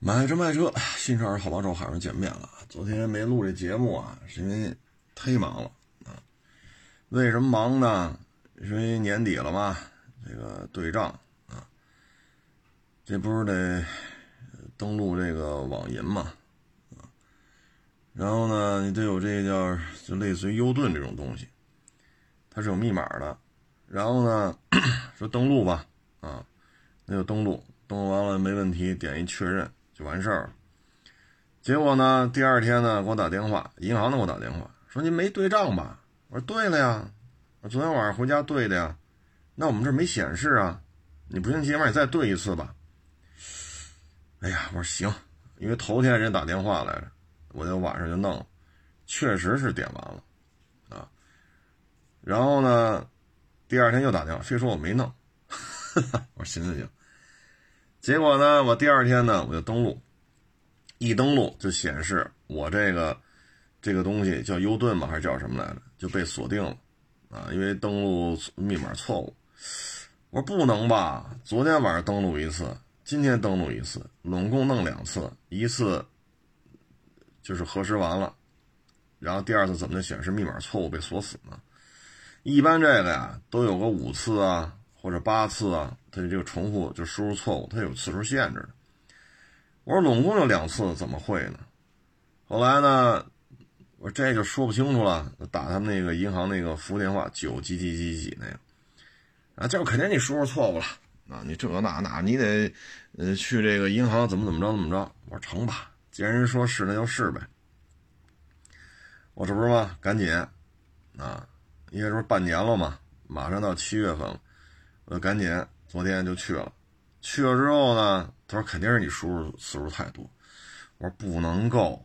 买车卖车，新车二好帮手好人见面了。昨天没录这节目啊，是因为忒忙了啊。为什么忙呢？因为年底了嘛，这个对账啊，这不是得登录这个网银嘛啊。然后呢，你得有这个叫就类似于优盾这种东西，它是有密码的。然后呢，说登录吧啊，那就登录，登录完了没问题，点一确认。就完事儿了。结果呢，第二天呢，给我打电话，银行的给我打电话，说您没对账吧？我说对了呀，我昨天晚上回家对的呀。那我们这没显示啊，你不行，今晚你再对一次吧。哎呀，我说行，因为头天人家打电话来着，我就晚上就弄，确实是点完了啊。然后呢，第二天又打电话，非说我没弄。我说行行行。结果呢，我第二天呢，我就登录，一登录就显示我这个这个东西叫优盾嘛，还是叫什么来着，就被锁定了啊，因为登录密码错误。我说不能吧，昨天晚上登录一次，今天登录一次，拢共弄两次，一次就是核实完了，然后第二次怎么就显示密码错误被锁死呢？一般这个呀，都有个五次啊。或者八次啊，它这个重复就输入错误，它有次数限制的。我说拢共就两次，怎么会呢？后来呢，我说这就说不清楚了，打他们那个银行那个服务电话九几几几几那个，啊，这肯定你输入错误了啊，你这那那，你得呃去这个银行怎么怎么着怎么着。我说成吧，既然人说是那就是呗。我这不是吗？赶紧啊，因为这不半年了嘛，马上到七月份了。我就赶紧，昨天就去了。去了之后呢，他说肯定是你输入次数太多。我说不能够，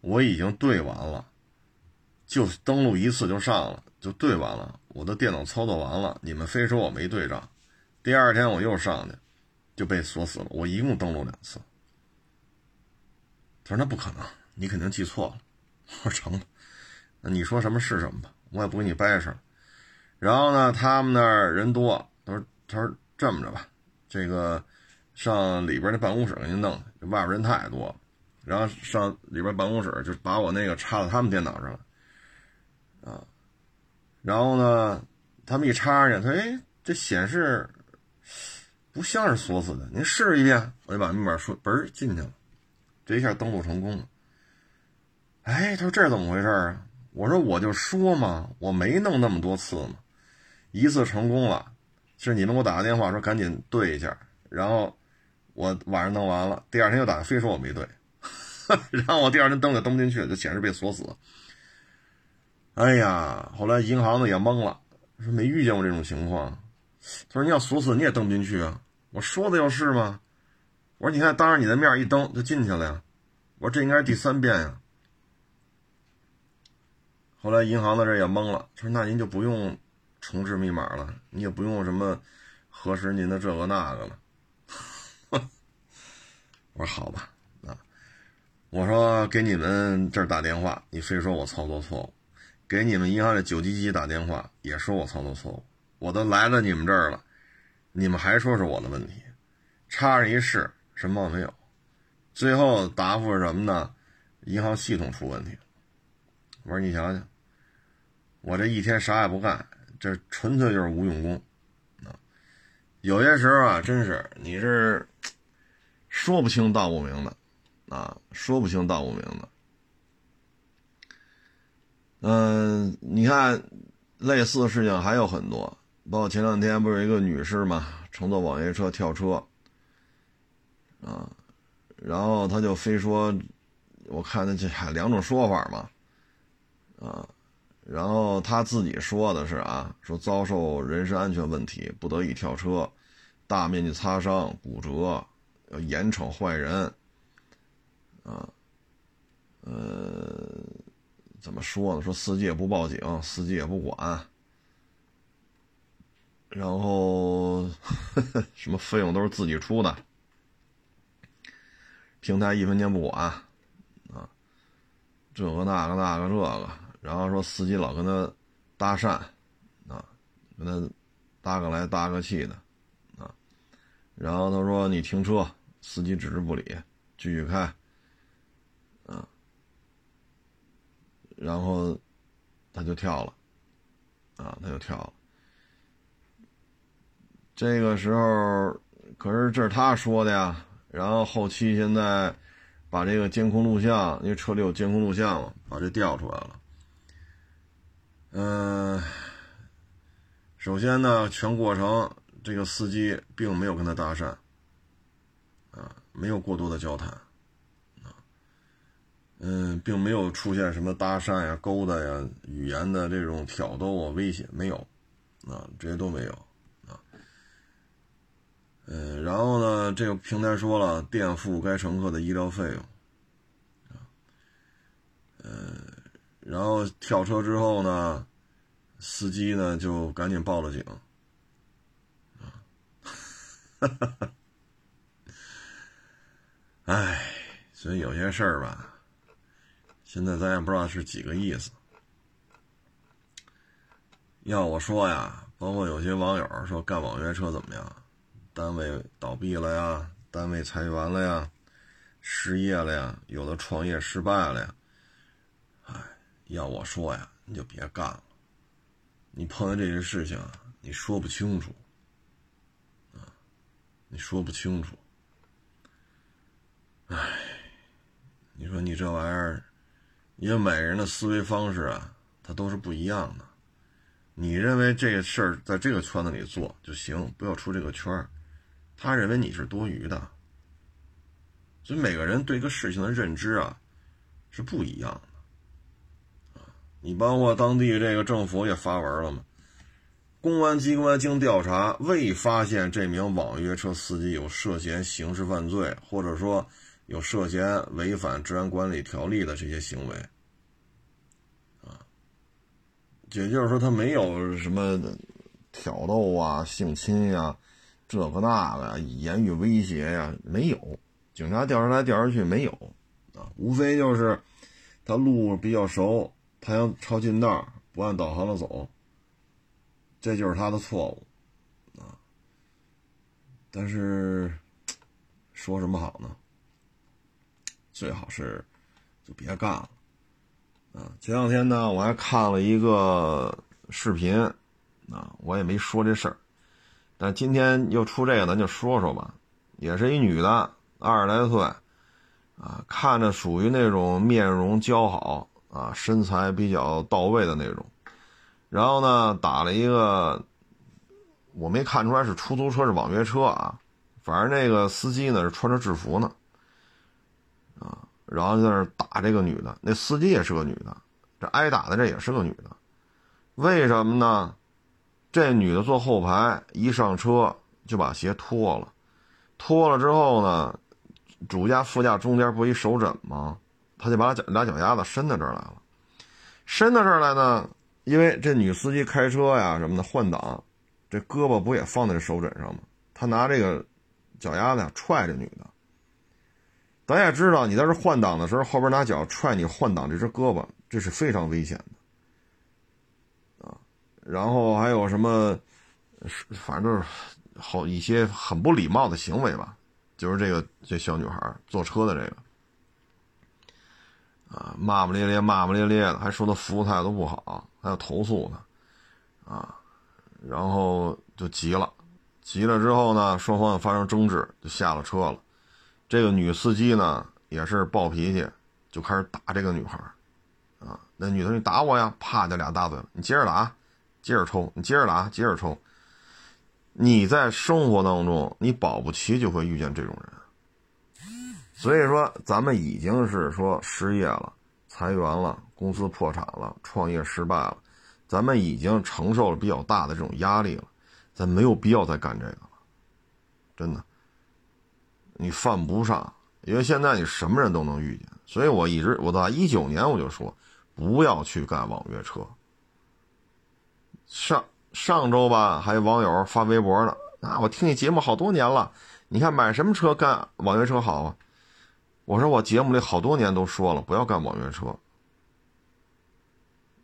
我已经对完了，就登录一次就上了，就对完了。我的电脑操作完了，你们非说我没对账。第二天我又上去，就被锁死了。我一共登录两次。他说那不可能，你肯定记错了。我说成吧，那你说什么是什么吧，我也不跟你掰扯。然后呢，他们那儿人多。他说：“他说这么着吧，这个上里边那办公室给您弄，外边人太多。然后上里边办公室，就把我那个插到他们电脑上了，啊。然后呢，他们一插上去，他说：‘哎，这显示不像是锁死的，您试一遍。’我就把密码输，嘣进去了，这一下登录成功了。哎，他说这是怎么回事啊？我说我就说嘛，我没弄那么多次嘛，一次成功了。”是你们给我打个电话说赶紧对一下，然后我晚上弄完了，第二天又打，非说我没对，然后我第二天登也登不进去，就显示被锁死。哎呀，后来银行的也懵了，说没遇见过这种情况。他说你要锁死你也登不进去啊，我说的就是吗？我说你看当着你的面一登就进去了呀，我说这应该是第三遍呀。后来银行的这也懵了，说那您就不用。重置密码了，你也不用什么核实您的这个那个了。我说好吧，啊，我说给你们这儿打电话，你非说我操作错误；给你们银行的九七七打电话，也说我操作错误。我都来了你们这儿了，你们还说是我的问题，插上一试，什么没有。最后答复是什么呢？银行系统出问题。我说你想想，我这一天啥也不干。这纯粹就是无用功，啊，有些时候啊，真是你是说不清道不明的，啊，说不清道不明的。嗯，你看类似的事情还有很多，包括前两天不是有一个女士嘛，乘坐网约车跳车，啊，然后她就非说，我看那这还两种说法嘛，啊。然后他自己说的是啊，说遭受人身安全问题，不得已跳车，大面积擦伤、骨折，要严惩坏人。啊，呃，怎么说呢？说司机也不报警，司机也不管，然后呵 呵什么费用都是自己出的，平台一分钱不管，啊，这个那个那个这个。然后说司机老跟他搭讪，啊，跟他搭个来搭个去的，啊，然后他说你停车，司机置之不理，继续开，啊，然后他就跳了，啊，他就跳了。这个时候，可是这是他说的呀。然后后期现在把这个监控录像，因为车里有监控录像嘛，把这调出来了。嗯，首先呢，全过程这个司机并没有跟他搭讪，啊，没有过多的交谈，啊，嗯，并没有出现什么搭讪呀、勾搭呀、语言的这种挑逗啊、威胁，没有，啊，这些都没有。啊嗯，然后呢，这个平台说了垫付该乘客的医疗费用，啊，呃，然后跳车之后呢，司机呢就赶紧报了警，啊，哈哈哈，哎，所以有些事儿吧，现在咱也不知道是几个意思。要我说呀，包括有些网友说干网约车怎么样？单位倒闭了呀，单位裁员了呀，失业了呀，有的创业失败了呀。要我说呀，你就别干了。你碰见这些事情，你说不清楚啊，你说不清楚。哎，你说你这玩意儿，因为每个人的思维方式啊，他都是不一样的。你认为这个事儿在这个圈子里做就行，不要出这个圈儿。他认为你是多余的，所以每个人对一个事情的认知啊是不一样的。你包括当地这个政府也发文了嘛，公安机关经调查未发现这名网约车司机有涉嫌刑事犯罪，或者说有涉嫌违反治安管理条例的这些行为啊，也就是说他没有什么挑逗啊、性侵呀。这个那个以言语威胁呀，没有，警察调查来调查去没有，啊，无非就是他路比较熟，他想抄近道，不按导航的走，这就是他的错误，啊，但是说什么好呢？最好是就别干了，啊，前两天呢我还看了一个视频，啊，我也没说这事儿。但今天又出这个，咱就说说吧。也是一女的，二十来岁，啊，看着属于那种面容姣好啊，身材比较到位的那种。然后呢，打了一个，我没看出来是出租车是网约车啊。反正那个司机呢是穿着制服呢，啊，然后在那打这个女的。那司机也是个女的，这挨打的这也是个女的，为什么呢？这女的坐后排，一上车就把鞋脱了，脱了之后呢，主驾、副驾中间不一手枕吗？他就把脚俩脚丫子伸到这儿来了，伸到这儿来呢，因为这女司机开车呀什么的换挡，这胳膊不也放在手枕上吗？他拿这个脚丫子踹这女的。咱也知道，你在这换挡的时候，后边拿脚踹你换挡这只胳膊，这是非常危险的啊。然后还有什么，反正好一些很不礼貌的行为吧，就是这个这小女孩坐车的这个，啊，骂骂咧咧，骂骂咧咧的，还说他服务态度不好，还要投诉他，啊，然后就急了，急了之后呢，双方发生争执，就下了车了。这个女司机呢也是暴脾气，就开始打这个女孩，啊，那女的你打我呀，啪就俩大嘴巴，你接着打。接着抽，你接着打，接着抽。你在生活当中，你保不齐就会遇见这种人。所以说，咱们已经是说失业了、裁员了、公司破产了、创业失败了，咱们已经承受了比较大的这种压力了，咱没有必要再干这个了。真的，你犯不上，因为现在你什么人都能遇见。所以我一直我到一九年我就说，不要去干网约车。上上周吧，还有网友发微博呢。啊，我听你节目好多年了，你看买什么车干网约车好啊？我说我节目里好多年都说了，不要干网约车。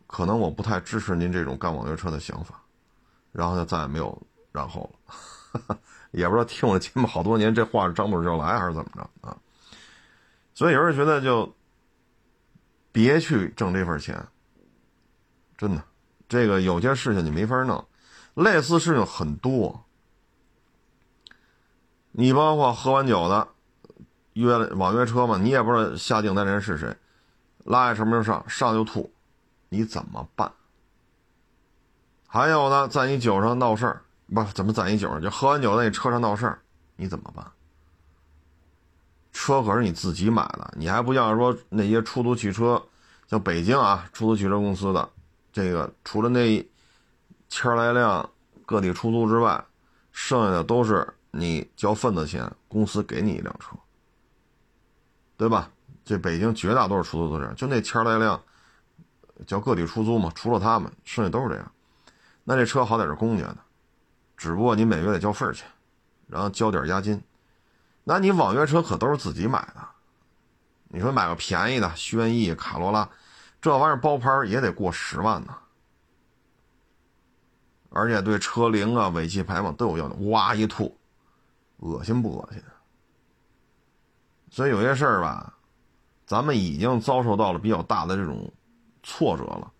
可能我不太支持您这种干网约车的想法，然后就再也没有然后了。也不知道听我节目好多年，这话是张嘴就来还是怎么着啊？所以有人觉得就别去挣这份钱，真的，这个有些事情你没法弄，类似事情很多。你包括喝完酒的约了网约车嘛，你也不知道下订单人是谁，拉什么时候上，上就吐，你怎么办？还有呢，在你酒上闹事儿，不怎么在你酒上，就喝完酒在你车上闹事儿，你怎么办？车可是你自己买的，你还不像说那些出租汽车，像北京啊，出租汽车公司的，这个除了那千来辆个体出租之外，剩下的都是你交份子钱，公司给你一辆车，对吧？这北京绝大多数出租都这样，就那千来辆叫个体出租嘛，除了他们，剩下都是这样。那这车好歹是公家的，只不过你每月得交份儿钱，然后交点押金。那你网约车可都是自己买的，你说买个便宜的轩逸、卡罗拉，这玩意儿包牌也得过十万呢，而且对车龄啊、尾气排放都有要求，哇一吐，恶心不恶心？所以有些事儿吧，咱们已经遭受到了比较大的这种挫折了。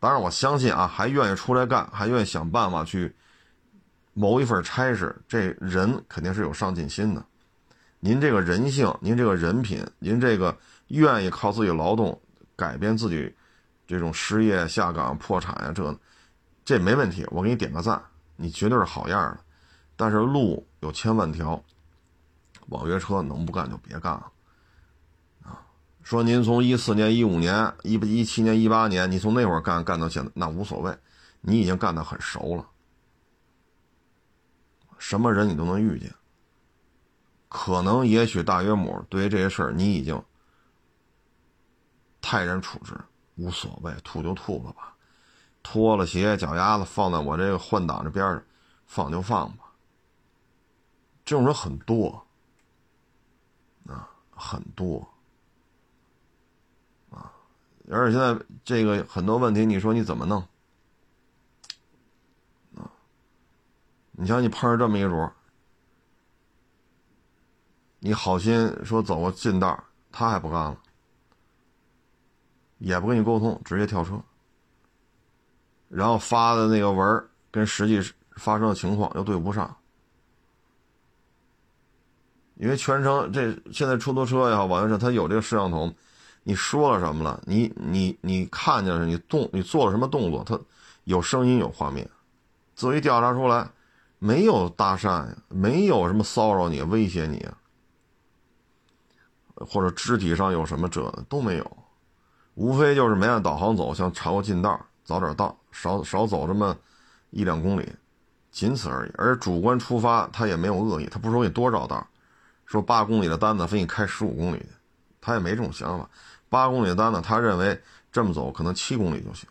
当然，我相信啊，还愿意出来干，还愿意想办法去谋一份差事，这人肯定是有上进心的。您这个人性，您这个人品，您这个愿意靠自己劳动改变自己这种失业、下岗、破产呀，这这没问题，我给你点个赞，你绝对是好样的。但是路有千万条，网约车能不干就别干了啊！说您从一四年、一五年、一一七年、一八年，你从那会儿干干到现在，那无所谓，你已经干得很熟了，什么人你都能遇见。可能也许大约母对于这些事儿你已经泰然处之，无所谓，吐就吐了吧，脱了鞋脚丫子放在我这个换挡这边上，放就放吧。这种人很多，很多啊，而且现在这个很多问题，你说你怎么弄啊？你像你碰上这么一主。你好心说走个近道，他还不干了，也不跟你沟通，直接跳车，然后发的那个文跟实际发生的情况又对不上，因为全程这现在出租车也好，网约车它有这个摄像头，你说了什么了？你你你看见了你动你做了什么动作？它有声音有画面，作为调查出来，没有搭讪呀，没有什么骚扰你威胁你。或者肢体上有什么辙都没有，无非就是没按导航走，想查个近道，早点到，少少走这么一两公里，仅此而已。而主观出发，他也没有恶意，他不是说你多绕道，说八公里的单子非你开十五公里，他也没这种想法。八公里的单子，他认为这么走可能七公里就行，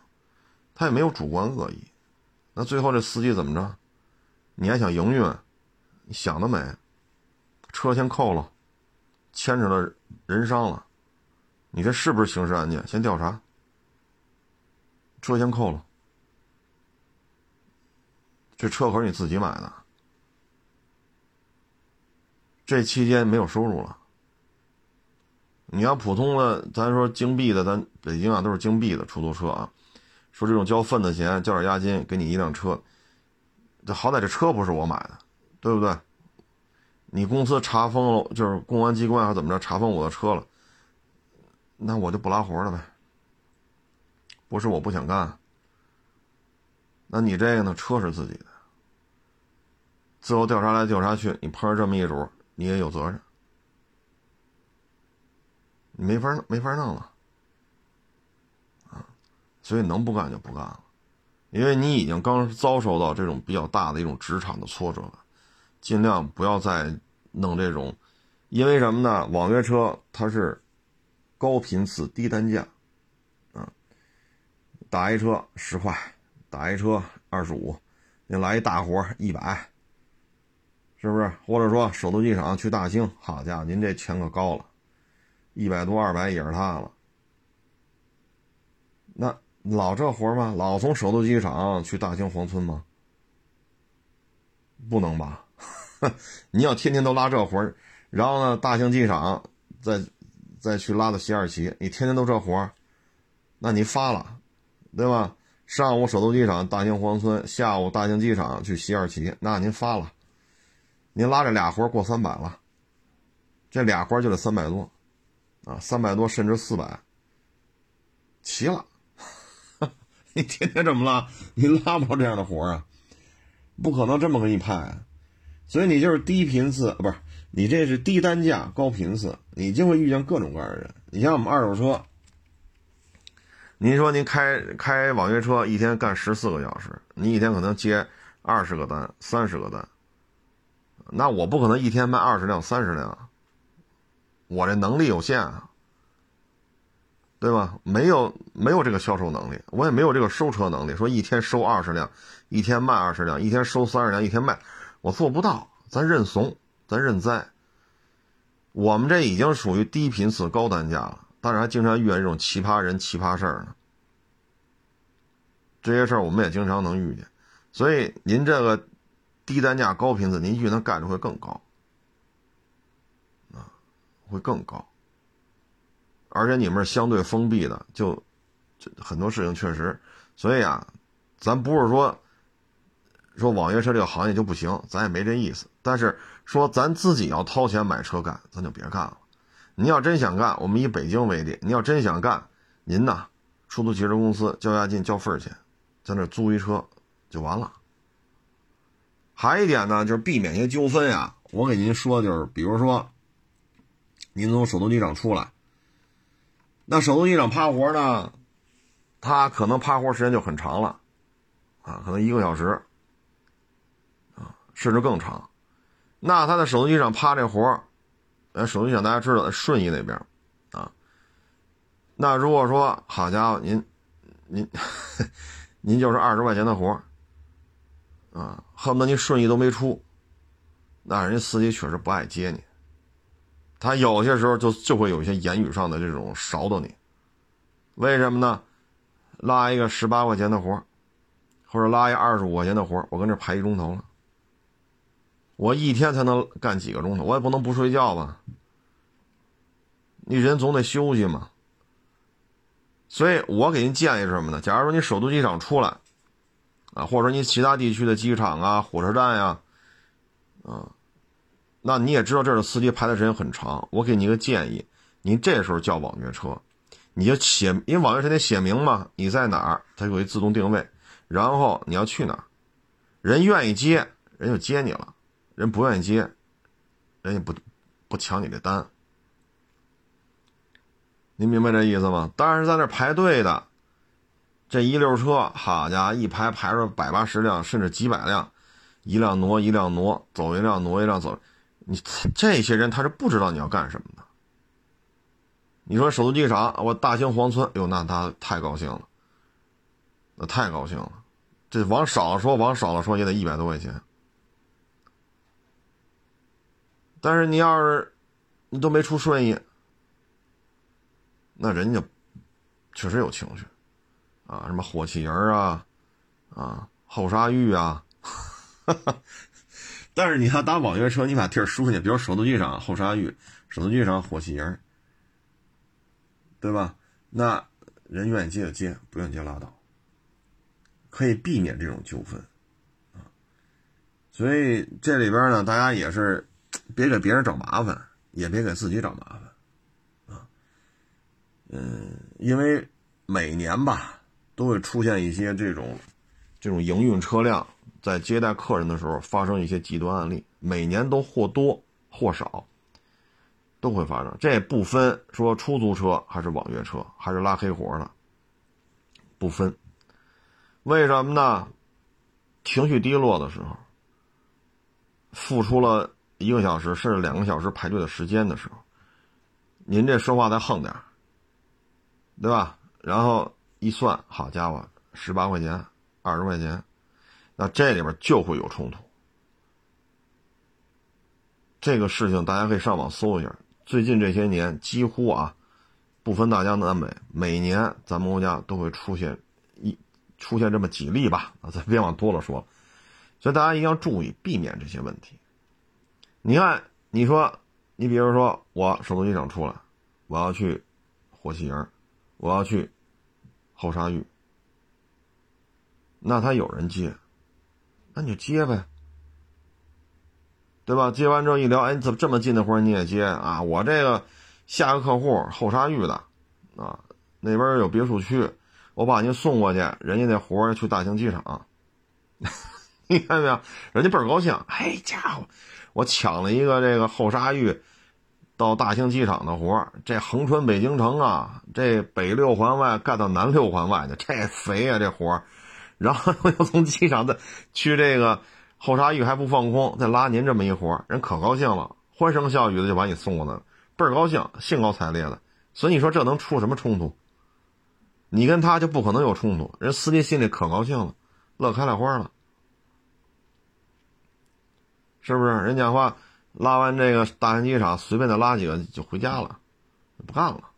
他也没有主观恶意。那最后这司机怎么着？你还想营运？你想得美，车先扣了。牵扯了人伤了，你这是不是刑事案件？先调查，车先扣了。这车可是你自己买的，这期间没有收入了。你要普通的，咱说京 B 的，咱北京啊都是京 B 的出租车啊。说这种交份子钱，交点押金，给你一辆车，这好歹这车不是我买的，对不对？你公司查封了，就是公安机关还怎么着查封我的车了，那我就不拉活了呗。不是我不想干，那你这个呢？车是自己的，最后调查来调查去，你碰上这么一主，你也有责任，你没法没法弄了啊！所以能不干就不干了，因为你已经刚遭受到这种比较大的一种职场的挫折了。尽量不要再弄这种，因为什么呢？网约车它是高频次低单价，啊，打一车十块，打一车二十五，你来一大活一百，是不是？或者说首都机场去大兴，好家伙，您这钱可高了，一百多二百也是他了。那老这活吗？老从首都机场去大兴黄村吗？不能吧？你要天天都拉这活儿，然后呢，大兴机场再再去拉到西二旗，你天天都这活那你发了，对吧？上午首都机场大兴黄村，下午大兴机场去西二旗，那您发了，您拉这俩活过三百了，这俩活就得三百多，啊，三百多甚至四百，齐了。你天天这么拉，你拉不着这样的活啊，不可能这么给你派啊。所以你就是低频次，不是你这是低单价高频次，你就会遇见各种各样的人。你像我们二手车，您说您开开网约车一天干十四个小时，你一天可能接二十个单、三十个单，那我不可能一天卖二十辆、三十辆，我这能力有限啊，对吧？没有没有这个销售能力，我也没有这个收车能力，说一天收二十辆，一天卖二十辆，一天收三十辆，一天卖。我做不到，咱认怂，咱认栽。我们这已经属于低频次高单价了，但是还经常遇见这种奇葩人、奇葩事儿呢。这些事儿我们也经常能遇见，所以您这个低单价高频次，您遇到概率会更高，啊，会更高。而且你们是相对封闭的，就就很多事情确实，所以啊，咱不是说。说网约车这个行业就不行，咱也没这意思。但是说咱自己要掏钱买车干，咱就别干了。您要真想干，我们以北京为例，您要真想干，您呐，出租汽车公司交押金、交份儿钱，在那租一车就完了。还一点呢，就是避免一些纠纷呀。我给您说，就是比如说，您从首都机场出来，那首都机场趴活呢，他可能趴活时间就很长了，啊，可能一个小时。甚至更长，那他在手机上趴这活儿，呃，手机场大家知道在顺义那边，啊，那如果说好家伙，您，您，您就是二十块钱的活，啊，恨不得你顺义都没出，那人家司机确实不爱接你，他有些时候就就会有一些言语上的这种勺到你，为什么呢？拉一个十八块钱的活，或者拉一二十五块钱的活，我跟这排一钟头了。我一天才能干几个钟头，我也不能不睡觉吧？你人总得休息嘛。所以我给您建议是什么呢？假如说你首都机场出来，啊，或者说你其他地区的机场啊、火车站呀，啊，那你也知道这儿的司机排的时间很长。我给你一个建议，您这时候叫网约车，你就写，因为网约车得写明嘛，你在哪儿，它有一自动定位，然后你要去哪儿，人愿意接，人就接你了。人不愿意接，人家不不抢你的单，您明白这意思吗？当然是在那排队的，这一溜车，好家伙，一排排着百八十辆，甚至几百辆，一辆挪一辆挪，走一辆挪一辆走，你这些人他是不知道你要干什么的。你说首都机场，我大兴黄村，哟，那他太高兴了，那太高兴了，这往少了说，往少了说也得一百多块钱。但是你要是你都没出顺义，那人家确实有情绪啊，什么火器人啊，啊后沙峪啊，哈哈但是你要打网约车，你把地儿输进去，比如首都机场后沙峪，首都机场火器人，对吧？那人愿意接就接，不愿意接拉倒，可以避免这种纠纷啊。所以这里边呢，大家也是。别给别人找麻烦，也别给自己找麻烦，啊，嗯，因为每年吧都会出现一些这种这种营运车辆在接待客人的时候发生一些极端案例，每年都或多或少都会发生。这不分说出租车还是网约车还是拉黑活的，不分。为什么呢？情绪低落的时候，付出了。一个小时甚至两个小时排队的时间的时候，您这说话再横点对吧？然后一算，好家伙，十八块钱，二十块钱，那这里边就会有冲突。这个事情大家可以上网搜一下，最近这些年几乎啊，不分大江南北，每年咱们国家都会出现一出现这么几例吧，啊，咱别往多了说，所以大家一定要注意避免这些问题。你看，你说，你比如说我首都机场出来，我要去火器营，我要去后沙峪，那他有人接，那你就接呗，对吧？接完之后一聊，哎，怎么这么近的活你也接啊？我这个下个客户后沙峪的，啊，那边有别墅区，我把您送过去，人家那活去大兴机场，你看没有？人家倍儿高兴，哎，家伙，我抢了一个这个后沙峪。到大兴机场的活这横穿北京城啊，这北六环外干到南六环外的，这肥啊这活然后又从机场的去这个后沙峪还不放空，再拉您这么一活人可高兴了，欢声笑语的就把你送过来了，倍儿高兴，兴高采烈的。所以你说这能出什么冲突？你跟他就不可能有冲突，人司机心里可高兴了，乐开了花了，是不是？人讲话。拉完这个大型机场，随便再拉几个就回家了，不干了，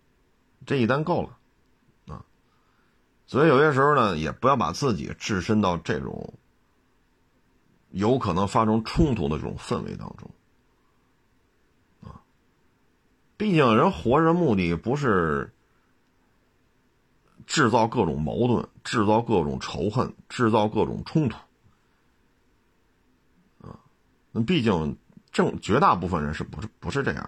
这一单够了，啊，所以有些时候呢，也不要把自己置身到这种有可能发生冲突的这种氛围当中，啊，毕竟人活着目的不是制造各种矛盾、制造各种仇恨、制造各种冲突，啊，那毕竟。正绝大部分人是不是不是这样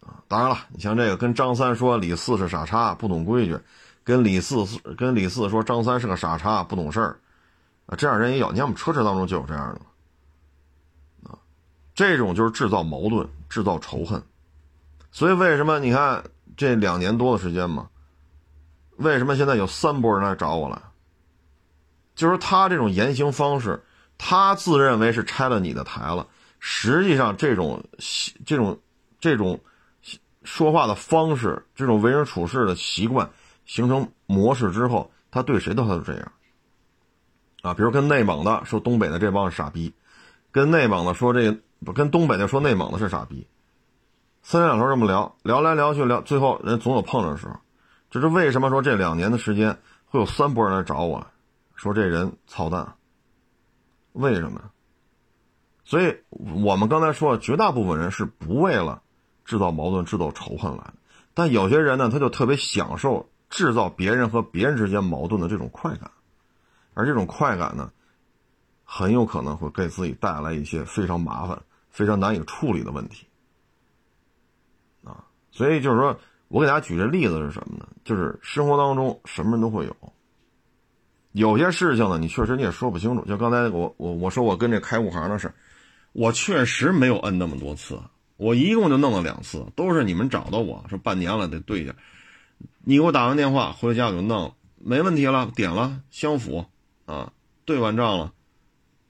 啊？当然了，你像这个跟张三说李四是傻叉不懂规矩，跟李四跟李四说张三是个傻叉不懂事儿啊，这样人也有。你看我们车车当中就有这样的啊，这种就是制造矛盾、制造仇恨。所以为什么你看这两年多的时间嘛？为什么现在有三波人来找我了？就是他这种言行方式。他自认为是拆了你的台了，实际上这种这种这种说话的方式，这种为人处事的习惯形成模式之后，他对谁都他都这样啊。比如跟内蒙的说东北的这帮傻逼，跟内蒙的说这不跟东北的说内蒙的是傻逼，三两头这么聊聊来聊去聊，最后人总有碰着的时候。这是为什么说这两年的时间会有三波人来找我，说这人操蛋。为什么？所以我们刚才说，绝大部分人是不为了制造矛盾、制造仇恨来的。但有些人呢，他就特别享受制造别人和别人之间矛盾的这种快感，而这种快感呢，很有可能会给自己带来一些非常麻烦、非常难以处理的问题。啊，所以就是说我给大家举这例子是什么呢？就是生活当中什么人都会有。有些事情呢，你确实你也说不清楚。就刚才我我我说我跟这开物行的事，我确实没有摁那么多次，我一共就弄了两次，都是你们找到我说半年了得对一下。你给我打完电话回家我就弄，没问题了，点了相符啊，对完账了，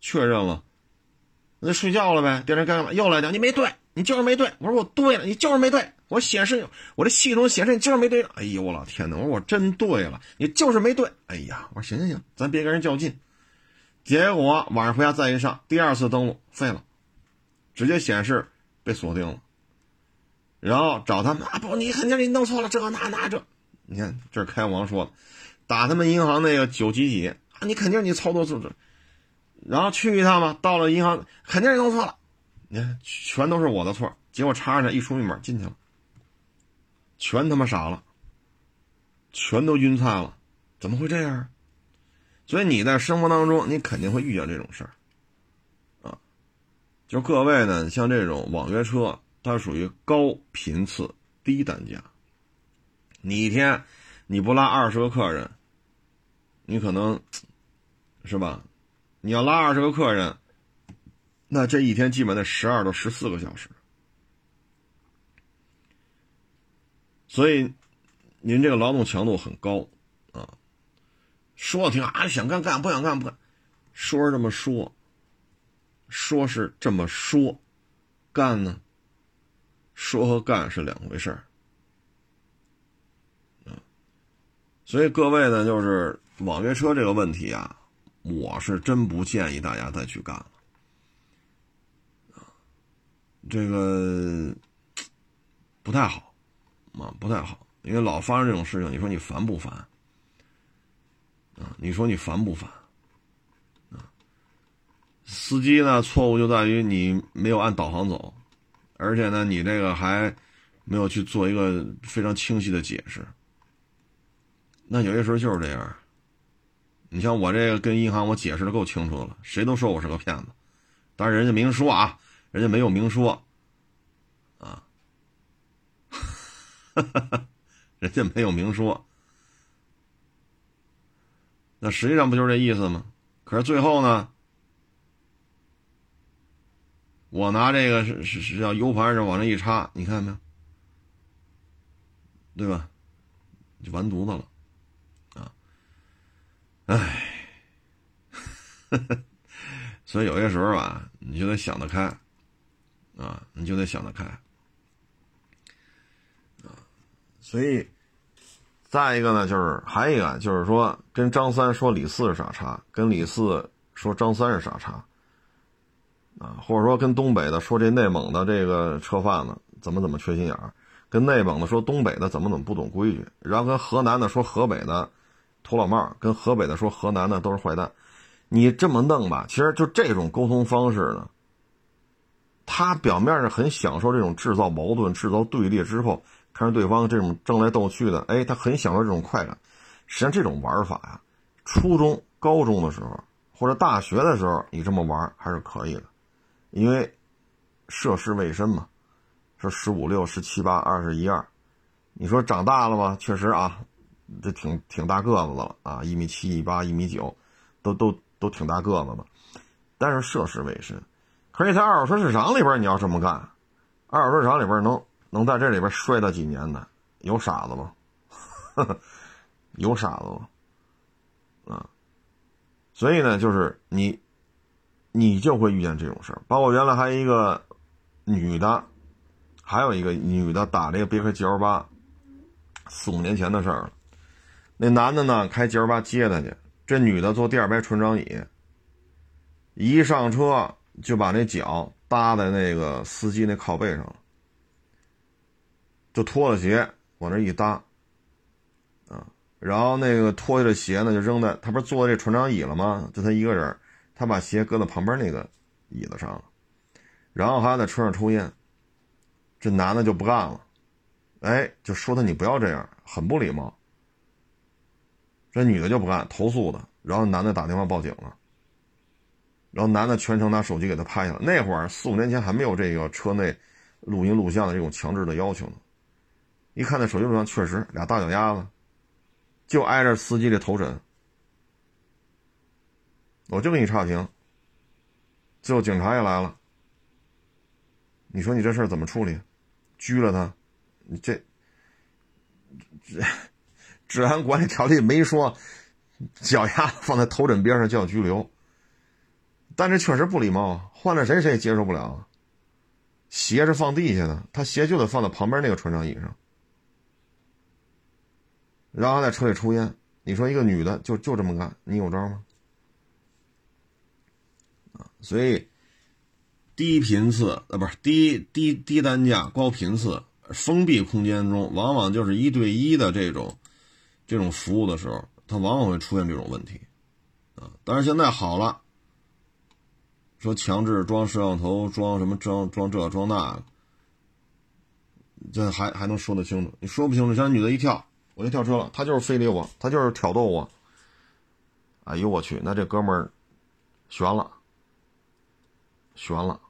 确认了，那睡觉了呗。第二天干嘛又来讲你没对，你就是没对。我说我对了，你就是没对。我显示，我这系统显示你就是没对。哎呦我老天呐！我说我真对了，你就是没对。哎呀，我说行行行，咱别跟人较劲。结果晚上回家再一上，第二次登录废了，直接显示被锁定了。然后找他们啊，不，你肯定你弄错了，这那那这。你看这是开王说的，打他们银行那个九几几啊，你肯定你操作错了。然后去一趟嘛，到了银行肯定是弄错了，你看全都是我的错。结果插上去一输密码进去了。全他妈傻了，全都晕菜了，怎么会这样？所以你在生活当中，你肯定会遇见这种事儿，啊，就各位呢，像这种网约车，它属于高频次低单价。你一天你不拉二十个客人，你可能是吧？你要拉二十个客人，那这一天基本得十二到十四个小时。所以，您这个劳动强度很高，啊，说挺好啊，想干干，不想干不干，说是这么说，说是这么说，干呢，说和干是两回事儿，啊，所以各位呢，就是网约车这个问题啊，我是真不建议大家再去干了，啊，这个不太好。啊，不太好，因为老发生这种事情，你说你烦不烦？啊，你说你烦不烦？啊，司机呢，错误就在于你没有按导航走，而且呢，你这个还没有去做一个非常清晰的解释。那有些时候就是这样。你像我这个跟银行，我解释的够清楚的了，谁都说我是个骗子，但是人家明说啊，人家没有明说，哈 人家没有明说。那实际上不就是这意思吗？可是最后呢，我拿这个是是是叫 U 盘上往这一插，你看见没有？对吧？就完犊子了。唉，所以有些时候吧，你就得想得开，啊，你就得想得开，啊，所以再一个呢，就是还一个就是说，跟张三说李四是傻叉，跟李四说张三是傻叉，啊，或者说跟东北的说这内蒙的这个车贩子怎么怎么缺心眼儿，跟内蒙的说东北的怎么怎么不懂规矩，然后跟河南的说河北的。土老帽跟河北的说河南的都是坏蛋，你这么弄吧，其实就这种沟通方式呢，他表面上很享受这种制造矛盾、制造对立之后，看着对方这种争来斗去的，哎，他很享受这种快感。实际上这种玩法呀，初中、高中的时候或者大学的时候，你这么玩还是可以的，因为涉世未深嘛，说十五六、十七八、二十一二，你说长大了吧？确实啊。这挺挺大个子的了啊，一米七、一八、一米九，都都都挺大个子的，但是涉世未深。可是，在二手车市场里边，你要这么干，二手车市场里边能能在这里边摔到几年的，有傻子吗？有傻子吗？啊，所以呢，就是你，你就会遇见这种事儿。包括原来还有一个女的，还有一个女的打这个别克 GL 八，四五年前的事儿了。那男的呢，开 G L 八接她去，这女的坐第二排船长椅，一上车就把那脚搭在那个司机那靠背上了，就脱了鞋往那一搭，啊，然后那个脱下的鞋呢就扔在，他不是坐这船长椅了吗？就他一个人，他把鞋搁在旁边那个椅子上了，然后还在车上抽烟，这男的就不干了，哎，就说他你不要这样，很不礼貌。这女的就不干，投诉的，然后男的打电话报警了，然后男的全程拿手机给他拍下来。那会儿四五年前还没有这个车内录音录像的这种强制的要求呢。一看那手机录像，确实俩大脚丫子，就挨着司机的头枕。我就给你差评，最后警察也来了。你说你这事儿怎么处理？拘了他？你这。治安管理条例没说脚丫子放在头枕边上就要拘留，但这确实不礼貌啊，换了谁谁也接受不了啊。鞋是放地下的，他鞋就得放在旁边那个船长椅上，然后在车里抽烟。你说一个女的就就这么干，你有招吗？啊，所以低频次啊不是低低低单价高频次封闭空间中，往往就是一对一的这种。这种服务的时候，它往往会出现这种问题，啊！但是现在好了，说强制装摄像头，装什么装装这装那，这还还能说得清楚？你说不清楚，像女的一跳，我就跳车了，他就是非礼我，他就是挑逗我。哎呦我去，那这哥们儿悬了，悬了，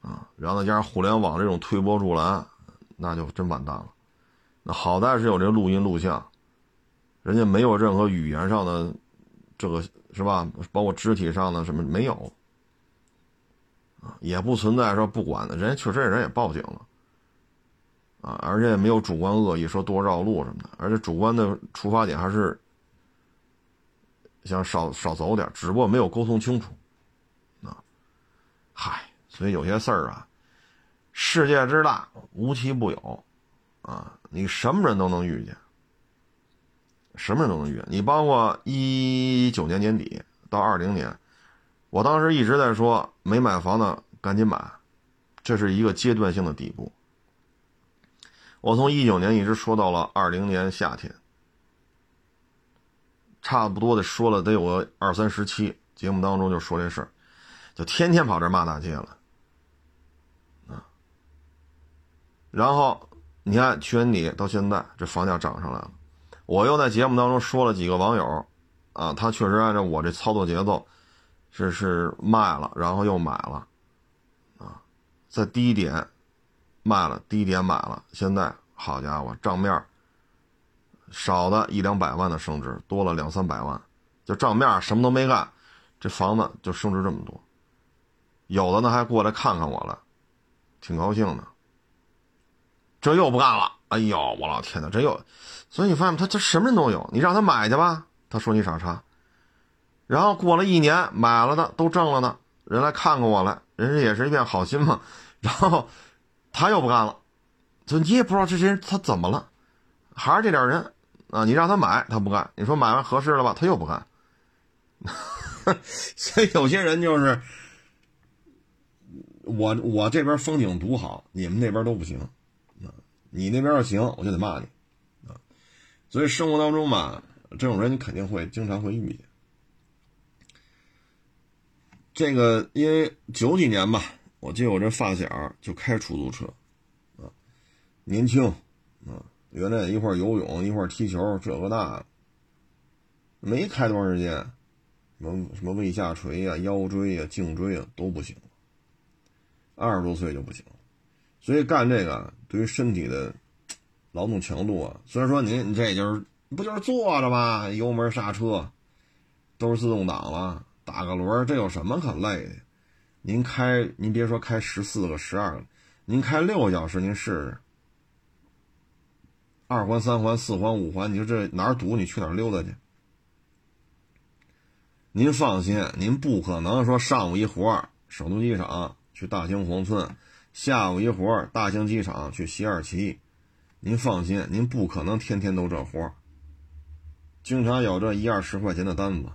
啊！然后再加上互联网这种推波助澜，那就真完蛋了。那好在是有这录音录像，人家没有任何语言上的这个是吧？包括肢体上的什么没有啊，也不存在说不管的，人家确实人也报警了啊，而且也没有主观恶意说多绕路什么的，而且主观的出发点还是想少少走点，只不过没有沟通清楚啊。嗨，所以有些事儿啊，世界之大，无奇不有。啊，你什么人都能遇见，什么人都能遇见。你包括一九年年底到二零年，我当时一直在说，没买房的赶紧买，这是一个阶段性的底部。我从一九年一直说到了二零年夏天，差不多的说了得有个二三十期节目当中就说这事儿，就天天跑这骂大街了。啊然后你看去年底到现在，这房价涨上来了。我又在节目当中说了几个网友，啊，他确实按照我这操作节奏，是是卖了，然后又买了，啊，在低点卖了，低点买了，现在好家伙，账面少的一两百万的升值，多了两三百万，就账面什么都没干，这房子就升值这么多。有的呢还过来看看我了，挺高兴的。这又不干了，哎呦，我老天哪，这又。所以你发现他他什么人都有，你让他买去吧，他说你傻叉。然后过了一年，买了的都挣了呢，人来看看我来，人家也是一片好心嘛。然后他又不干了，就你也不知道这些人他怎么了，还是这点人啊？你让他买他不干，你说买完合适了吧，他又不干。所以有些人就是我我这边风景独好，你们那边都不行啊。你那边要行，我就得骂你。所以生活当中吧，这种人你肯定会经常会遇见。这个因为九几年吧，我记得我这发小就开出租车，啊，年轻，啊，原来一会儿游泳一会儿踢球，这个那，没开多长时间，什么什么胃下垂呀、腰椎呀、颈椎啊都不行了，二十多岁就不行，所以干这个对于身体的。劳动强度啊，虽然说您你这就是不就是坐着吗？油门刹车都是自动挡了，打个轮，这有什么可累的？您开，您别说开十四个、十二个，您开六个小时，您试试。二环、三环、四环、五环，你说这哪儿堵，你去哪儿溜达去？您放心，您不可能说上午一活首都机场去大兴黄村，下午一活大兴机场去西二旗。您放心，您不可能天天都这活经常有这一二十块钱的单子，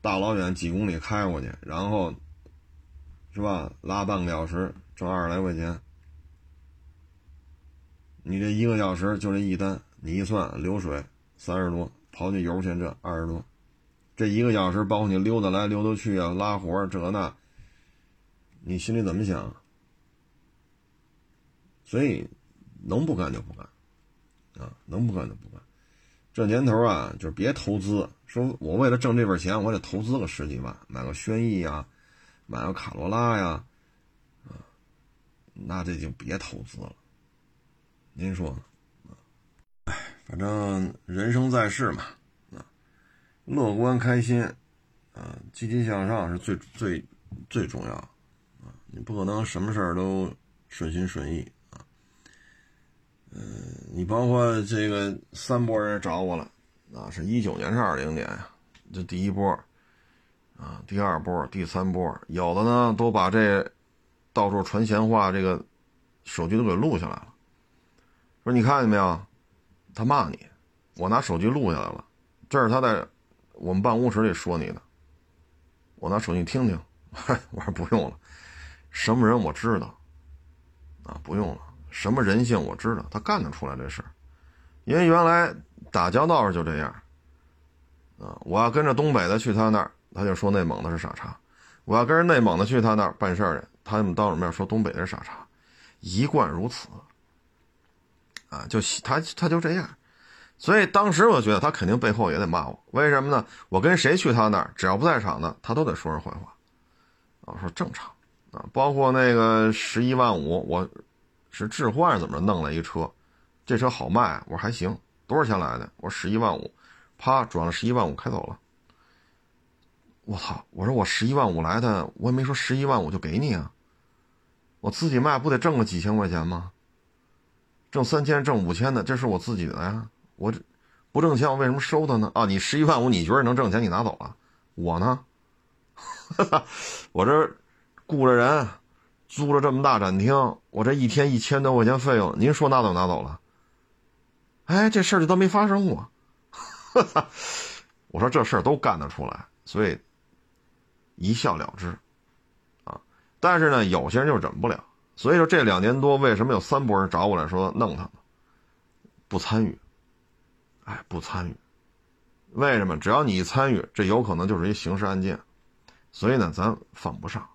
大老远几公里开过去，然后，是吧？拉半个小时挣二十来块钱，你这一个小时就这一单，你一算流水三十多，刨去油钱这二十多，这一个小时包括你溜达来溜达去啊，拉活这那，你心里怎么想？所以。能不干就不干，啊，能不干就不干。这年头啊，就是别投资。说我为了挣这份钱，我得投资个十几万，买个轩逸呀，买个卡罗拉呀，啊，那这就别投资了。您说，啊哎，反正人生在世嘛，啊，乐观开心，啊，积极向上是最最最重要，啊，你不可能什么事儿都顺心顺意啊。嗯，你包括这个三波人找我了，啊，是一九年是二零年呀，这第一波，啊，第二波、第三波，有的呢都把这到处传闲话这个手机都给录下来了，说你看见没有，他骂你，我拿手机录下来了，这是他在我们办公室里说你的，我拿手机听听，我说不用了，什么人我知道，啊，不用了。什么人性我知道，他干得出来这事因为原来打交道时就这样，啊，我要跟着东北的去他那儿，他就说内蒙的是傻叉；我要跟着内蒙的去他那儿办事儿去，他们当着面说东北的是傻叉，一贯如此，啊，就他他就这样，所以当时我觉得他肯定背后也得骂我，为什么呢？我跟谁去他那儿，只要不在场的，他都得说人坏话，啊，说正常，啊，包括那个十一万五，我。是置换怎么弄来一车？这车好卖，我说还行。多少钱来的？我说十一万五，啪转了十一万五开走了。我操！我说我十一万五来的，我也没说十一万五就给你啊。我自己卖不得挣个几千块钱吗？挣三千挣五千的，这是我自己的呀。我这不挣钱，我为什么收他呢？啊，你十一万五，你觉得能挣钱，你拿走了。我呢？我这雇着人。租了这么大展厅，我这一天一千多块钱费用，您说拿走拿走了？哎，这事儿就都没发生过。我说这事儿都干得出来，所以一笑了之啊。但是呢，有些人就忍不了，所以说这两年多，为什么有三波人找我来说弄他？不参与，哎，不参与。为什么？只要你一参与，这有可能就是一刑事案件，所以呢，咱犯不上。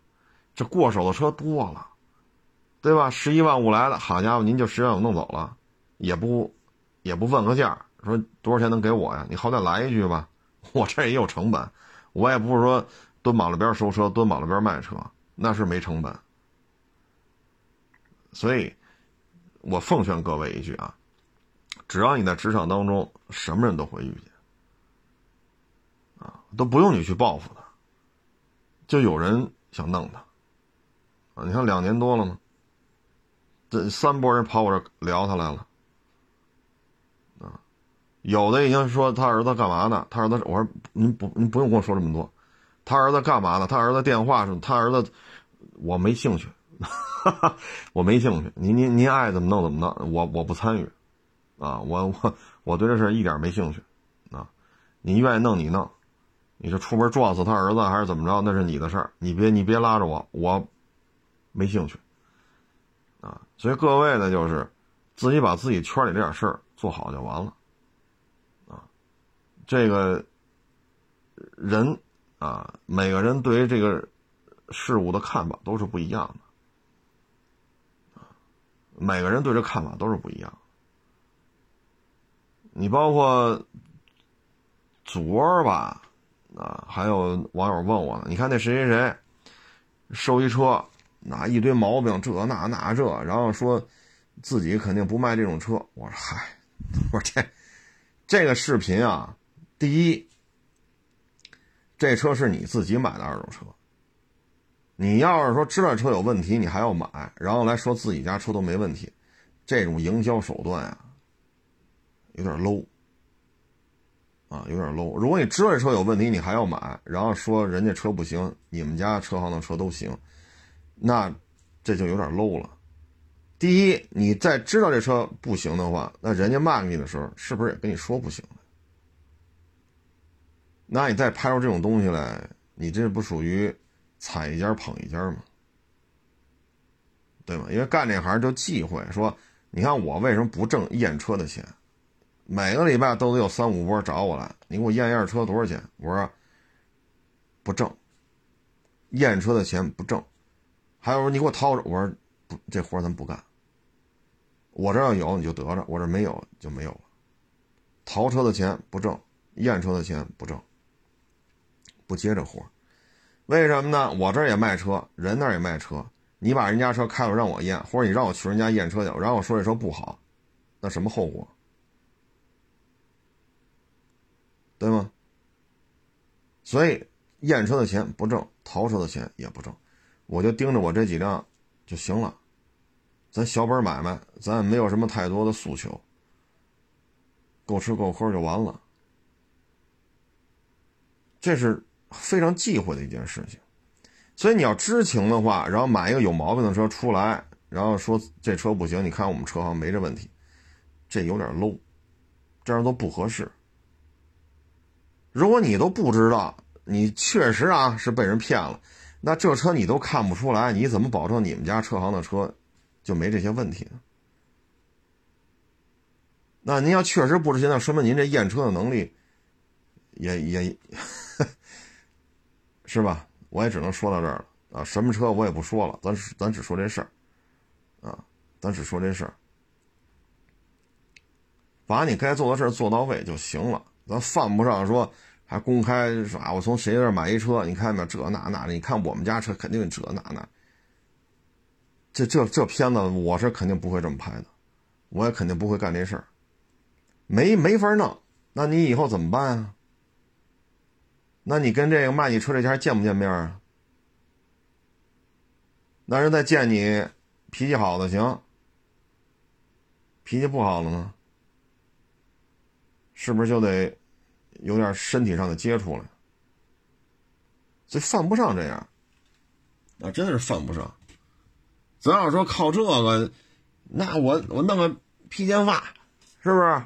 这过手的车多了，对吧？十一万五来的，好家伙，您就十万五弄走了，也不也不问个价，说多少钱能给我呀？你好歹来一句吧，我这也有成本，我也不是说蹲马路边收车，蹲马路边卖车，那是没成本。所以，我奉劝各位一句啊，只要你在职场当中，什么人都会遇见，啊，都不用你去报复他，就有人想弄他，啊，你看两年多了吗？这三波人跑我这聊他来了，有的已经说他儿子干嘛呢？他儿子，我说您不，您不用跟我说这么多。他儿子干嘛呢？他儿子电话是，他儿子，我没兴趣，我没兴趣。您您您爱怎么弄怎么弄，我我不参与，啊，我我我对这事一点没兴趣，啊，你愿意弄你弄，你是出门撞死他儿子还是怎么着？那是你的事儿，你别你别拉着我，我没兴趣。啊，所以各位呢，就是自己把自己圈里这点事儿做好就完了。啊，这个人啊，每个人对于这个事物的看法都是不一样的。每个人对这看法都是不一样。你包括昨儿吧，啊，还有网友问我呢，你看那谁谁谁收一车。那一堆毛病，这那那这，然后说自己肯定不卖这种车。我说嗨，我说这这个视频啊，第一，这车是你自己买的二手车，你要是说知道车有问题，你还要买，然后来说自己家车都没问题，这种营销手段啊，有点 low 啊，有点 low。如果你知道这车有问题，你还要买，然后说人家车不行，你们家车行的车都行。那这就有点 low 了。第一，你在知道这车不行的话，那人家卖给你的时候，是不是也跟你说不行？那你再拍出这种东西来，你这不属于踩一家捧一家吗？对吗？因为干这行就忌讳说，你看我为什么不挣验车的钱？每个礼拜都得有三五波找我来，你给我验一下车多少钱？我说不挣，验车的钱不挣。还有你给我掏着，我说不，这活咱不干。我这要有你就得着，我这没有就没有了。淘车的钱不挣，验车的钱不挣，不接这活为什么呢？我这也卖车，人那也卖车。你把人家车开了让我验，或者你让我去人家验车去，然后我说这车不好，那什么后果？对吗？所以验车的钱不挣，淘车的钱也不挣。我就盯着我这几辆就行了，咱小本买卖，咱也没有什么太多的诉求，够吃够喝就完了。这是非常忌讳的一件事情，所以你要知情的话，然后买一个有毛病的车出来，然后说这车不行，你看我们车行没这问题，这有点 low，这样都不合适。如果你都不知道，你确实啊是被人骗了。那这车你都看不出来，你怎么保证你们家车行的车就没这些问题呢？那您要确实不知情，那说明您这验车的能力也也是吧？我也只能说到这儿了啊！什么车我也不说了，咱咱只说这事儿啊，咱只说这事儿，把你该做的事儿做到位就行了，咱犯不上说。还公开说啊，我从谁那买一车？你看没？这那那的，你看我们家车肯定这那那。这这这片子，我是肯定不会这么拍的，我也肯定不会干这事儿。没没法弄，那你以后怎么办啊？那你跟这个卖你车这家见不见面啊？那人再见你，脾气好的行，脾气不好了呢，是不是就得？有点身体上的接触了，这犯不上这样，啊，真的是犯不上。咱要说靠这个，那我我弄个披肩发，是不是？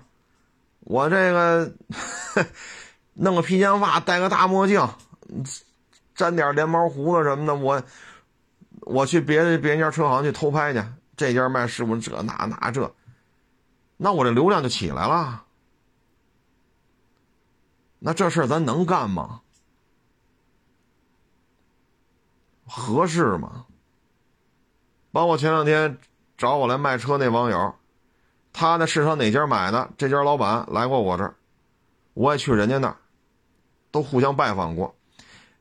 我这个弄个披肩发，戴个大墨镜，粘点连毛胡子什么的，我我去别的别人家车行去偷拍去，这家卖师傅这那那这，那我这流量就起来了。那这事儿咱能干吗？合适吗？包括前两天找我来卖车那网友，他在市场哪家买的？这家老板来过我这儿，我也去人家那，都互相拜访过。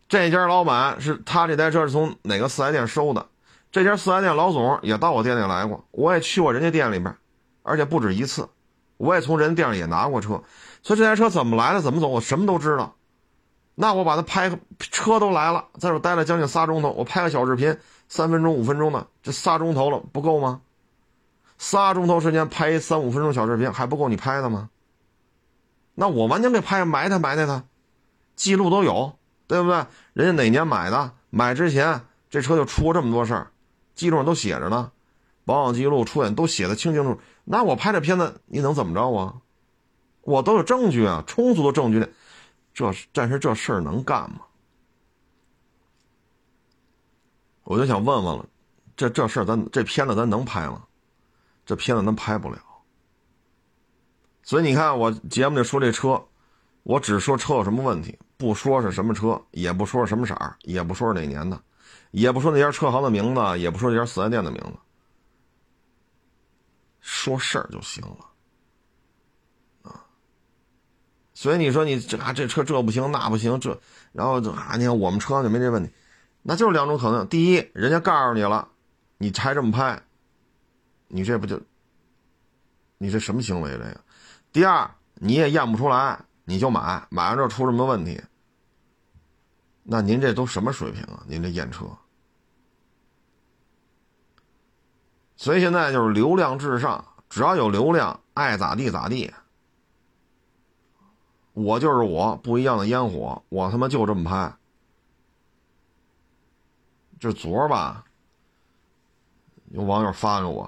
这家老板是他这台车是从哪个四 S 店收的？这家四 S 店老总也到我店里来过，我也去过人家店里边，而且不止一次。我也从人家店里也拿过车，所以这台车怎么来的，怎么走，我什么都知道。那我把它拍车都来了，在这待了将近仨钟头，我拍个小视频，三分钟、五分钟的，这仨钟头了，不够吗？仨钟头时间拍三五分钟小视频还不够你拍的吗？那我完全给拍埋汰埋汰他，记录都有，对不对？人家哪年买的？买之前这车就出过这么多事儿，记录上都写着呢，保养记录、出险都写的清清楚楚。那我拍这片子你能怎么着啊？我都有证据啊，充足的证据。这但是这事儿能干吗？我就想问问了，这这事儿咱这片子咱能拍吗？这片子咱拍不了。所以你看我节目里说这车，我只说车有什么问题，不说是什么车，也不说是什么色儿，也不说是哪年的，也不说那家车行的名字，也不说这家四 S 店的名字，说事儿就行了。所以你说你这啊这车这不行那不行这，然后就啊你看我们车就没这问题，那就是两种可能：第一，人家告诉你了，你还这么拍，你这不就，你这什么行为这个？第二，你也验不出来，你就买，买完之后出什么问题，那您这都什么水平啊？您这验车？所以现在就是流量至上，只要有流量，爱咋地咋地。我就是我，不一样的烟火，我他妈就这么拍。这昨儿吧，有网友发给我，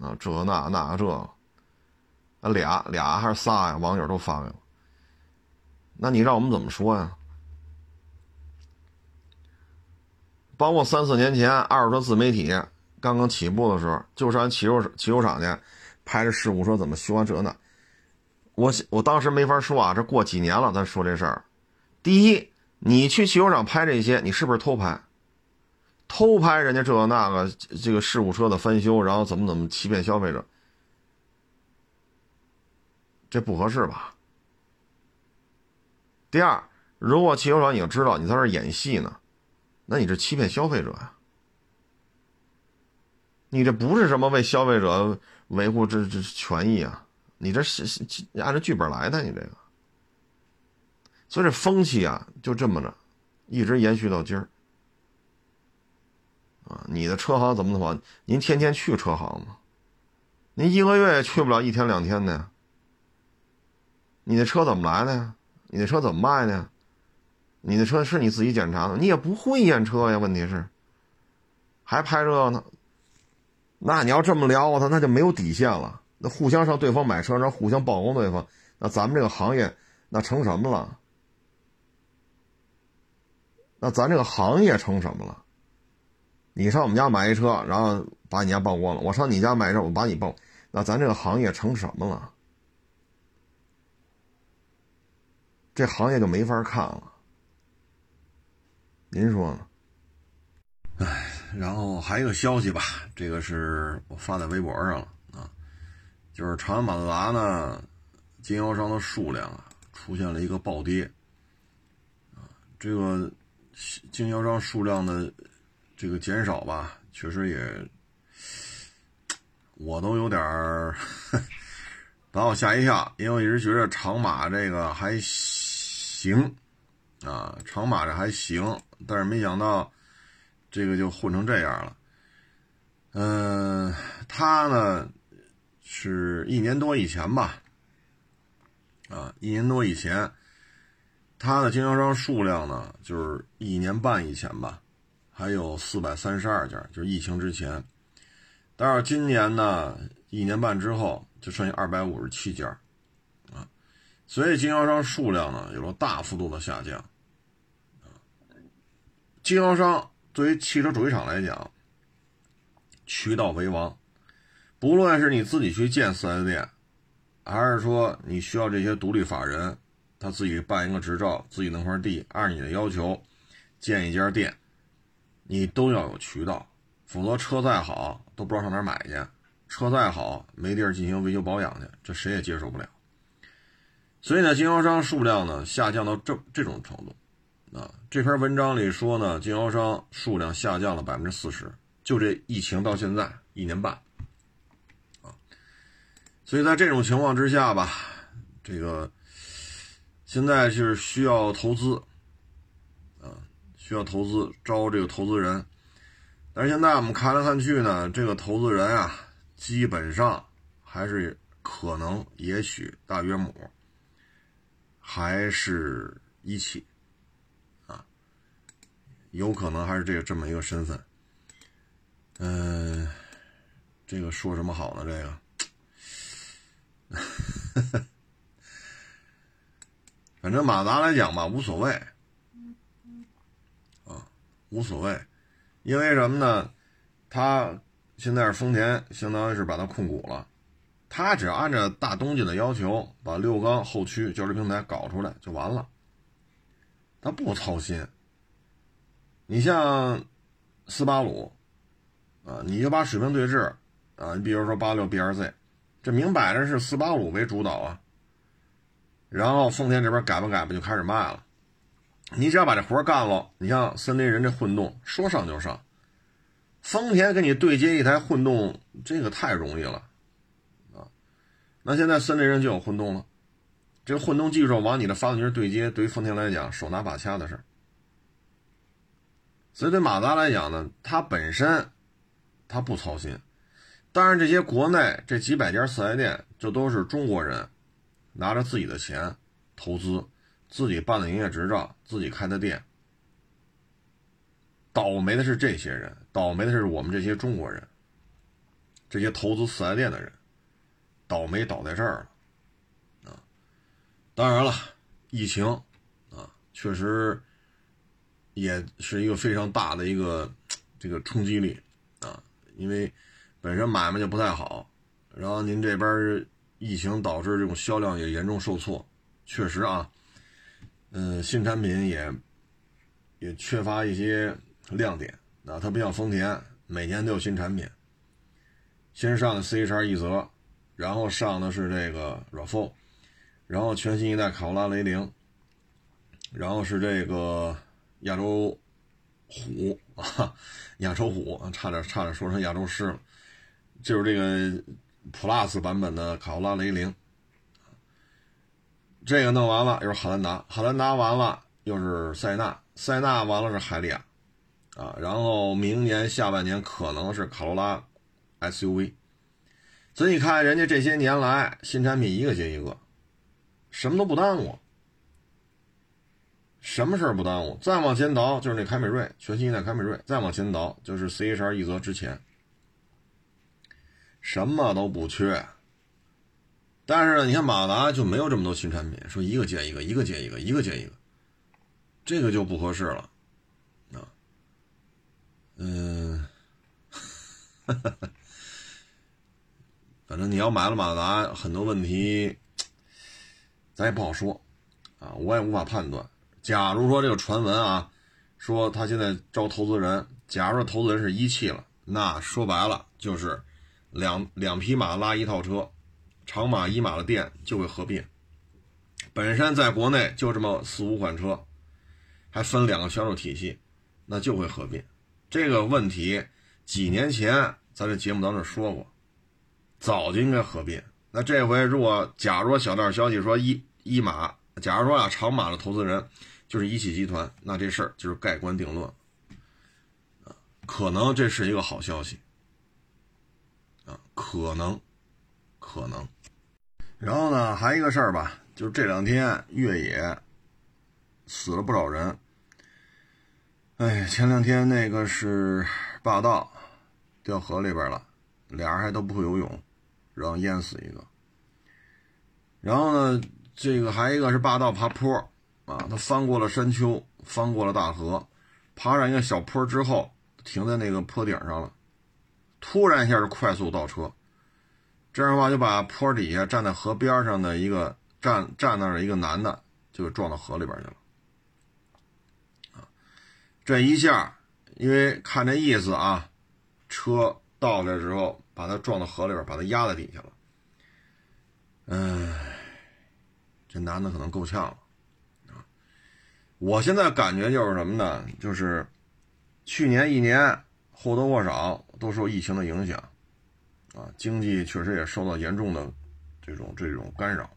啊，这那那这，啊俩俩还是仨呀？网友都发给我。那你让我们怎么说呀？包括三四年前二手车自媒体刚刚起步的时候，就上汽修汽修厂去拍着事故车怎么修啊这那。我我当时没法说啊，这过几年了，咱说这事儿。第一，你去汽修厂拍这些，你是不是偷拍？偷拍人家这个那个这个事故车的翻修，然后怎么怎么欺骗消费者，这不合适吧？第二，如果汽修厂已经知道你在这演戏呢，那你这欺骗消费者呀？你这不是什么为消费者维护这这权益啊？你这是按照剧本来的，你这个，所以这风气啊，就这么着，一直延续到今儿。啊，你的车行怎么怎么？您天天去车行吗？您一个月也去不了一天两天的呀。你的车怎么来的呀？你的车怎么卖呢？你的车是你自己检查的，你也不会验车呀。问题是，还拍这呢？那你要这么聊，我操，那就没有底线了。那互相上对方买车，然后互相曝光对方，那咱们这个行业那成什么了？那咱这个行业成什么了？你上我们家买一车，然后把你家曝光了；我上你家买车，我把你曝，那咱这个行业成什么了？这行业就没法看了。您说呢？哎，然后还有个消息吧，这个是我发在微博上了啊。就是长安马自达呢，经销商的数量啊出现了一个暴跌，啊，这个经销商数量的这个减少吧，确实也，我都有点儿 把我吓一跳，因为我一直觉得长马这个还行，啊，长马这还行，但是没想到这个就混成这样了，嗯，他呢。是一年多以前吧，啊，一年多以前，他的经销商数量呢，就是一年半以前吧，还有四百三十二家，就是疫情之前。但是今年呢，一年半之后就剩下二百五十七家，所以经销商数量呢有了大幅度的下降。经销商对于汽车主机厂来讲，渠道为王。不论是你自己去建四 S 店，还是说你需要这些独立法人，他自己办一个执照，自己弄块地，按你的要求建一家店，你都要有渠道，否则车再好都不知道上哪买去，车再好没地儿进行维修保养去，这谁也接受不了。所以呢，经销商数量呢下降到这这种程度，啊，这篇文章里说呢，经销商数量下降了百分之四十，就这疫情到现在一年半，啊，所以在这种情况之下吧，这个现在是需要投资，啊，需要投资招这个投资人，但是现在我们看来看去呢，这个投资人啊，基本上还是可能也许大约母。还是一汽，啊，有可能还是这个这么一个身份，嗯，这个说什么好呢？这个，反正马达来讲吧，无所谓，啊，无所谓，因为什么呢？他现在是丰田，相当于是把它控股了。他只要按照大东家的要求，把六缸后驱交流平台搞出来就完了。他不操心。你像斯巴鲁啊，你就把水平对置啊，你比如说八六 BRZ，这明摆着是斯巴鲁为主导啊。然后丰田这边改吧改吧就开始卖了。你只要把这活干了，你像森林人这混动说上就上，丰田给你对接一台混动，这个太容易了。那现在森林人就有混动了，这个混动技术往你的发动机对接，对于丰田来讲手拿把掐的事儿。所以对马达来讲呢，它本身它不操心。当然，这些国内这几百家四 S 店，这都是中国人拿着自己的钱投资，自己办的营业执照，自己开的店。倒霉的是这些人，倒霉的是我们这些中国人，这些投资四 S 店的人。倒霉倒在这儿了，啊！当然了，疫情啊，确实也是一个非常大的一个这个冲击力啊，因为本身买卖就不太好，然后您这边疫情导致这种销量也严重受挫，确实啊，嗯，新产品也也缺乏一些亮点啊，它不像丰田，每年都有新产品，先上的 CHR 一泽。然后上的是这个 RAV4，然后全新一代卡罗拉雷凌，然后是这个亚洲虎啊，亚洲虎，差点差点说成亚洲狮了，就是这个 Plus 版本的卡罗拉雷凌。这个弄完了又是汉兰达，汉兰达完了又是塞纳，塞纳完了是海利亚，啊，然后明年下半年可能是卡罗拉 SUV。所以你看，人家这些年来新产品一个接一个，什么都不耽误，什么事儿不耽误。再往前倒就是那凯美瑞，全新一代凯美瑞；再往前倒就是 CHR 一泽之前，什么都不缺。但是呢，你看马达就没有这么多新产品，说一个接一个，一个接一个，一个接一个，这个就不合适了，啊，嗯，哈哈哈。反正你要买了马达，很多问题咱也不好说啊，我也无法判断。假如说这个传闻啊，说他现在招投资人，假如说投资人是一汽了，那说白了就是两两匹马拉一套车，长马一马的店就会合并。本身在国内就这么四五款车，还分两个销售体系，那就会合并。这个问题几年前咱这节目当中说过。早就应该合并。那这回如果假如小道消息说一一马，假如说啊长马的投资人就是一汽集团，那这事儿就是盖棺定论，可能这是一个好消息啊，可能，可能。然后呢，还一个事儿吧，就是这两天越野死了不少人。哎，前两天那个是霸道掉河里边了，俩人还都不会游泳。然后淹死一个，然后呢，这个还一个是霸道爬坡啊，他翻过了山丘，翻过了大河，爬上一个小坡之后，停在那个坡顶上了，突然一下就快速倒车，这样的话就把坡底下站在河边上的一个站站那儿的一个男的就撞到河里边去了，这一下，因为看这意思啊，车倒来之后，把它撞到河里边，把它压在底下了。唉，这男的可能够呛了啊！我现在感觉就是什么呢？就是去年一年或多或少都受疫情的影响啊，经济确实也受到严重的这种这种干扰。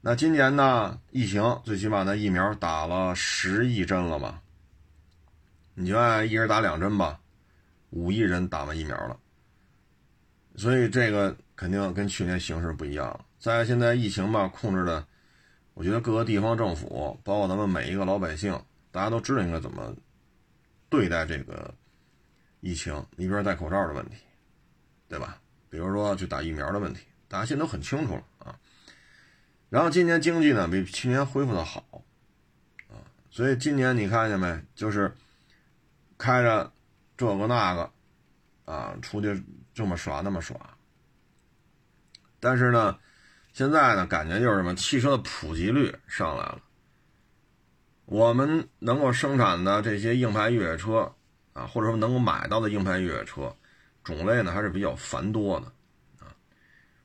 那今年呢？疫情最起码那疫苗打了十亿针了吧？你就按一人打两针吧，五亿人打完疫苗了。所以这个肯定跟去年形势不一样了。在现在疫情吧控制的，我觉得各个地方政府，包括咱们每一个老百姓，大家都知道应该怎么对待这个疫情。一边戴口罩的问题，对吧？比如说去打疫苗的问题，大家现在都很清楚了啊。然后今年经济呢比去年恢复的好，啊，所以今年你看见没？就是开着这个那个，啊，出去这么耍那么耍。但是呢，现在呢感觉就是什么？汽车的普及率上来了，我们能够生产的这些硬派越野车，啊，或者说能够买到的硬派越野车种类呢还是比较繁多的。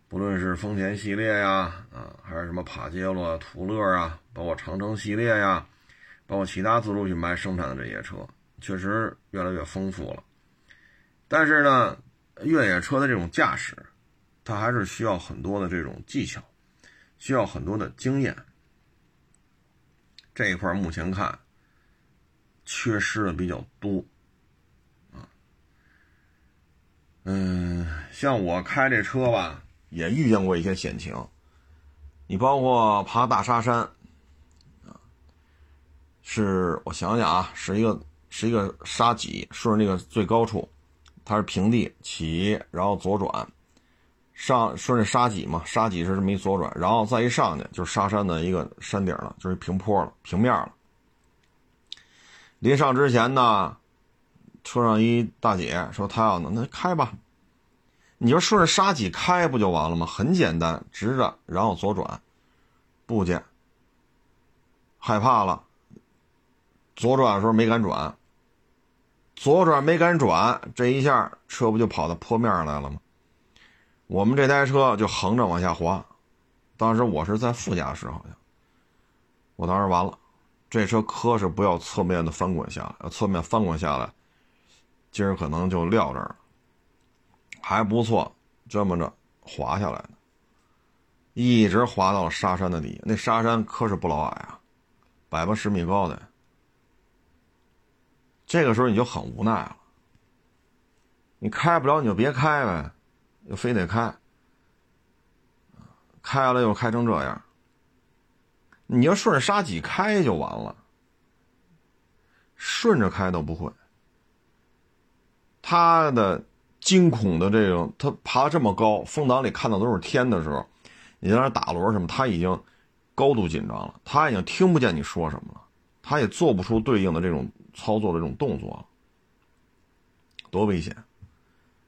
不论是丰田系列呀，啊，还是什么帕杰罗、途乐啊，包括长城系列呀，包括其他自主品牌生产的这些车，确实越来越丰富了。但是呢，越野车的这种驾驶，它还是需要很多的这种技巧，需要很多的经验。这一块目前看，缺失的比较多，嗯，像我开这车吧。也遇见过一些险情，你包括爬大沙山，啊，是我想想啊，是一个是一个沙脊，顺着那个最高处，它是平地起，然后左转，上顺着沙脊嘛，沙脊是这么一左转，然后再一上去就是沙山的一个山顶了，就是平坡了，平面了。临上之前呢，车上一大姐说她要那开吧。你就顺着沙脊开不就完了吗？很简单，直着，然后左转，不见。害怕了，左转的时候没敢转，左转没敢转，这一下车不就跑到坡面上来了吗？我们这台车就横着往下滑，当时我是在副驾驶，好像，我当时完了，这车磕是不要侧面的翻滚下来，要侧面翻滚下来，今儿可能就撂这儿了。还不错，这么着滑下来的，一直滑到了沙山的底。那沙山可是不老矮啊，百八十米高的。这个时候你就很无奈了，你开不了你就别开呗，又非得开，开了又开成这样。你要顺着沙脊开就完了，顺着开都不会，他的。惊恐的这种，他爬这么高，风挡里看到都是天的时候，你在那打轮什么，他已经高度紧张了，他已经听不见你说什么了，他也做不出对应的这种操作的这种动作，多危险！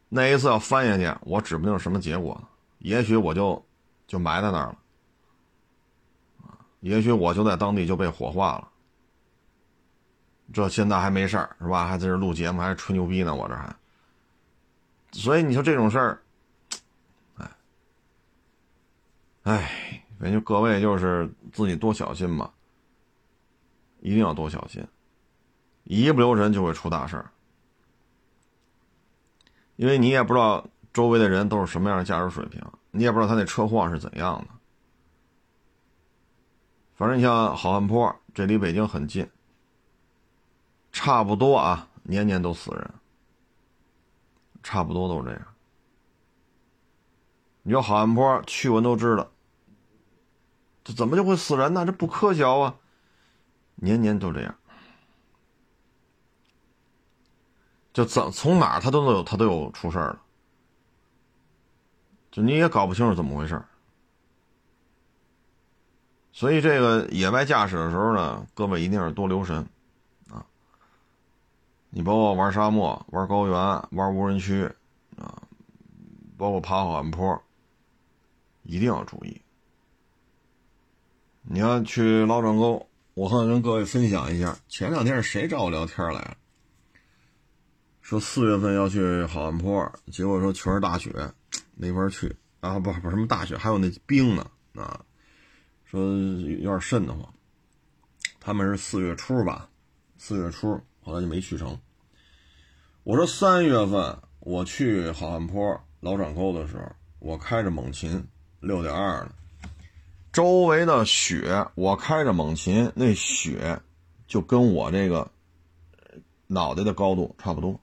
那一次要翻下去，我指不定什么结果呢，也许我就就埋在那儿了，也许我就在当地就被火化了。这现在还没事儿是吧？还在这录节目，还吹牛逼呢，我这还。所以你说这种事儿，哎，哎，反正各位就是自己多小心吧，一定要多小心，一不留神就会出大事儿。因为你也不知道周围的人都是什么样的驾驶水平，你也不知道他那车况是怎样的。反正你像好汉坡，这离北京很近，差不多啊，年年都死人。差不多都这样。你说好汉坡去闻都知道，这怎么就会死人呢？这不科学啊！年年都这样，就怎从哪儿他都有他都有出事儿了，就你也搞不清楚怎么回事儿所以这个野外驾驶的时候呢，各位一定要多留神。啊你包括玩沙漠、玩高原、玩无人区，啊，包括爬好汉坡，一定要注意。你要去老转沟，我和跟各位分享一下，前两天是谁找我聊天来了？说四月份要去好汉坡，结果说全是大雪，没法去啊！不不什么大雪，还有那冰呢啊！说有点瘆得慌。他们是四月初吧，四月初，后来就没去成。我说三月份我去好汉坡老掌沟的时候，我开着猛禽六点二呢，周围的雪，我开着猛禽，那雪就跟我这个脑袋的高度差不多。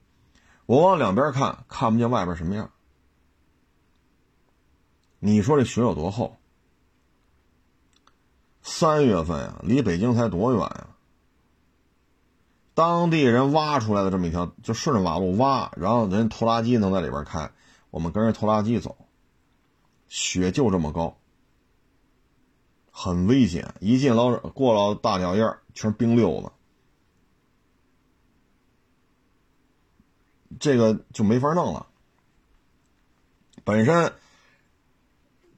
我往两边看，看不见外边什么样。你说这雪有多厚？三月份呀，离北京才多远呀？当地人挖出来的这么一条，就顺着马路挖，然后人拖拉机能在里边开，我们跟着拖拉机走。雪就这么高，很危险。一进老过了大脚印全是冰溜子。这个就没法弄了。本身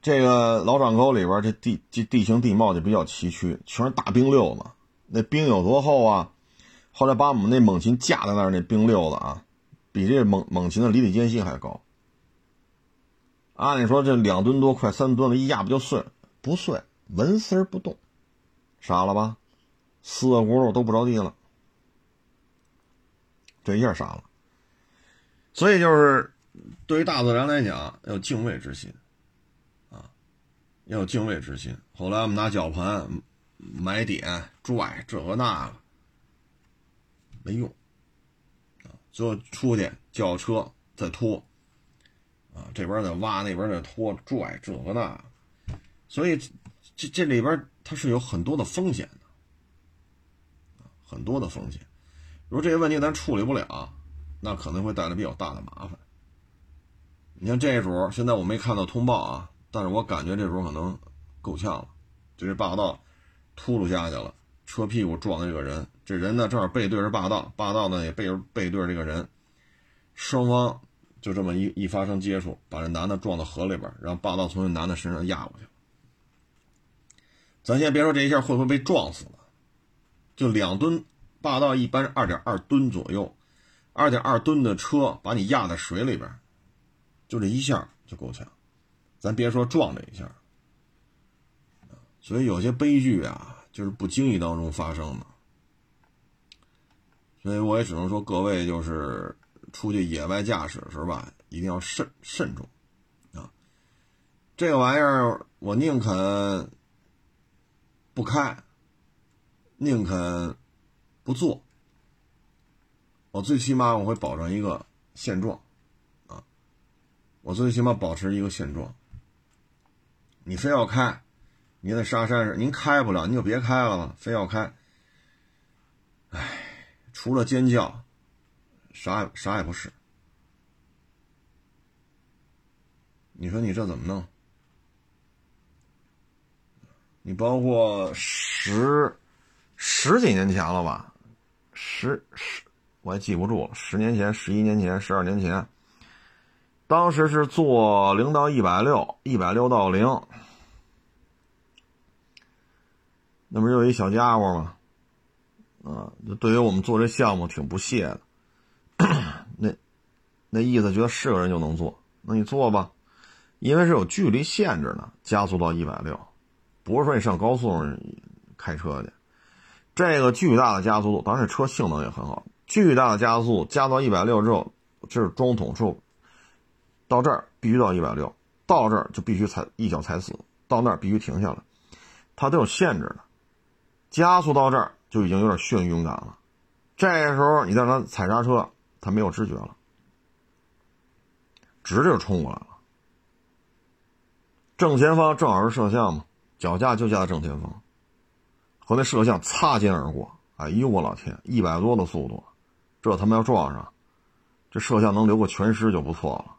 这个老掌沟里边，这地这地形地貌就比较崎岖，全是大冰溜子。那冰有多厚啊？后来把我们那猛禽架在那儿，那冰溜子啊，比这猛猛禽的离地间隙还高。按理说这两吨多，快三吨了，一压不就碎？不碎，纹丝不动。傻了吧？四个轱辘都不着地了。这一下傻了。所以就是，对于大自然来讲，要有敬畏之心，啊，要有敬畏之心。后来我们拿绞盘买点拽这个那个，没用，啊，最后出去叫车再拖，啊，这边在挖，那边在拖拽这个那，所以这这里边它是有很多的风险的，很多的风险。如果这些问题咱处理不了。那可能会带来比较大的麻烦。你看这主，现在我没看到通报啊，但是我感觉这主可能够呛了，就是霸道秃噜下去了，车屁股撞的这个人，这人呢正好背对着霸道，霸道呢也背背对着这个人，双方就这么一一发生接触，把这男的撞到河里边，让霸道从这男的身上压过去。咱先别说这一下会不会被撞死了，就两吨，霸道一般二点二吨左右。二点二吨的车把你压在水里边，就这一下就够呛，咱别说撞这一下。所以有些悲剧啊，就是不经意当中发生的。所以我也只能说，各位就是出去野外驾驶的时候吧，一定要慎慎重啊。这个玩意儿，我宁肯不开，宁肯不做。我最起码我会保证一个现状，啊，我最起码保持一个现状。你非要开，你在沙山上您开不了，你就别开了吧。非要开，哎，除了尖叫，啥也啥也不是。你说你这怎么弄？你包括十十几年前了吧，十十。我也记不住了，十年前、十一年前、十二年前，当时是做零到一百六，一百六到零，那不是有一小家伙吗？啊，对于我们做这项目挺不屑的，那那意思觉得是个人就能做，那你做吧，因为是有距离限制的，加速到一百六，不是说你上高速上开车去，这个巨大的加速度，当然这车性能也很好。巨大的加速，加到一百六之后，这是中统处，到这儿必须到一百六，到这儿就必须踩一脚踩死，到那儿必须停下来，它都有限制的。加速到这儿就已经有点眩晕感了，这时候你再让它踩刹车，它没有知觉了，直着冲过来了。正前方正好是摄像嘛，脚架就架在正前方，和那摄像擦肩而过。哎呦我老天，一百多的速度！这他妈要撞上，这摄像能留个全尸就不错了，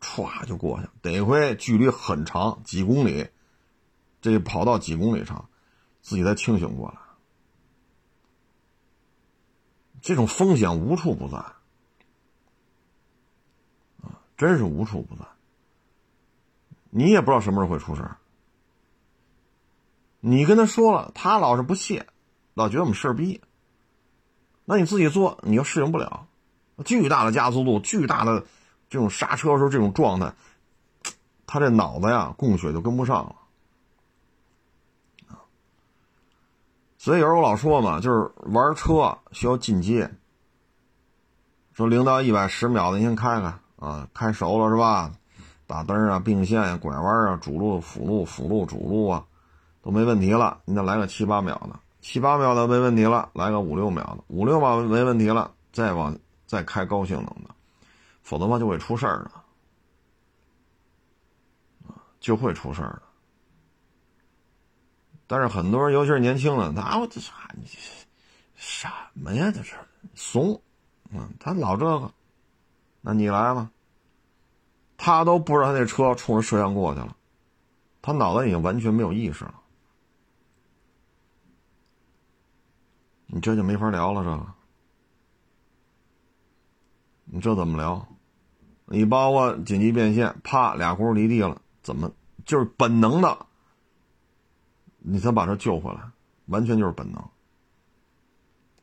歘就过去。得亏距离很长，几公里，这跑道几公里长，自己才清醒过来。这种风险无处不在，啊，真是无处不在。你也不知道什么时候会出事你跟他说了，他老是不屑，老觉得我们事儿逼。那你自己做，你又适应不了，巨大的加速度，巨大的这种刹车时候这种状态，他这脑子呀供血就跟不上了所以有时候我老说嘛，就是玩车需要进阶。说零到一百十秒的，你先开开啊，开熟了是吧？打灯啊，并线呀，拐弯啊，主路、辅路、辅路、主路啊，都没问题了。你再来个七八秒的，七八秒的没问题了，来个五六秒的，五六秒没问题了，再往再开高性能的，否则的话就会出事儿的，就会出事儿的。但是很多人，尤其是年轻的，他我这啥你什么呀？这是怂。嗯，他老这个，那你来吧。他都不知道他那车冲着摄像过去了，他脑子已经完全没有意识了。你这就没法聊了，这个，你这怎么聊？你包括紧急变线，啪，俩轱辘离地了，怎么就是本能的？你才把它救回来，完全就是本能。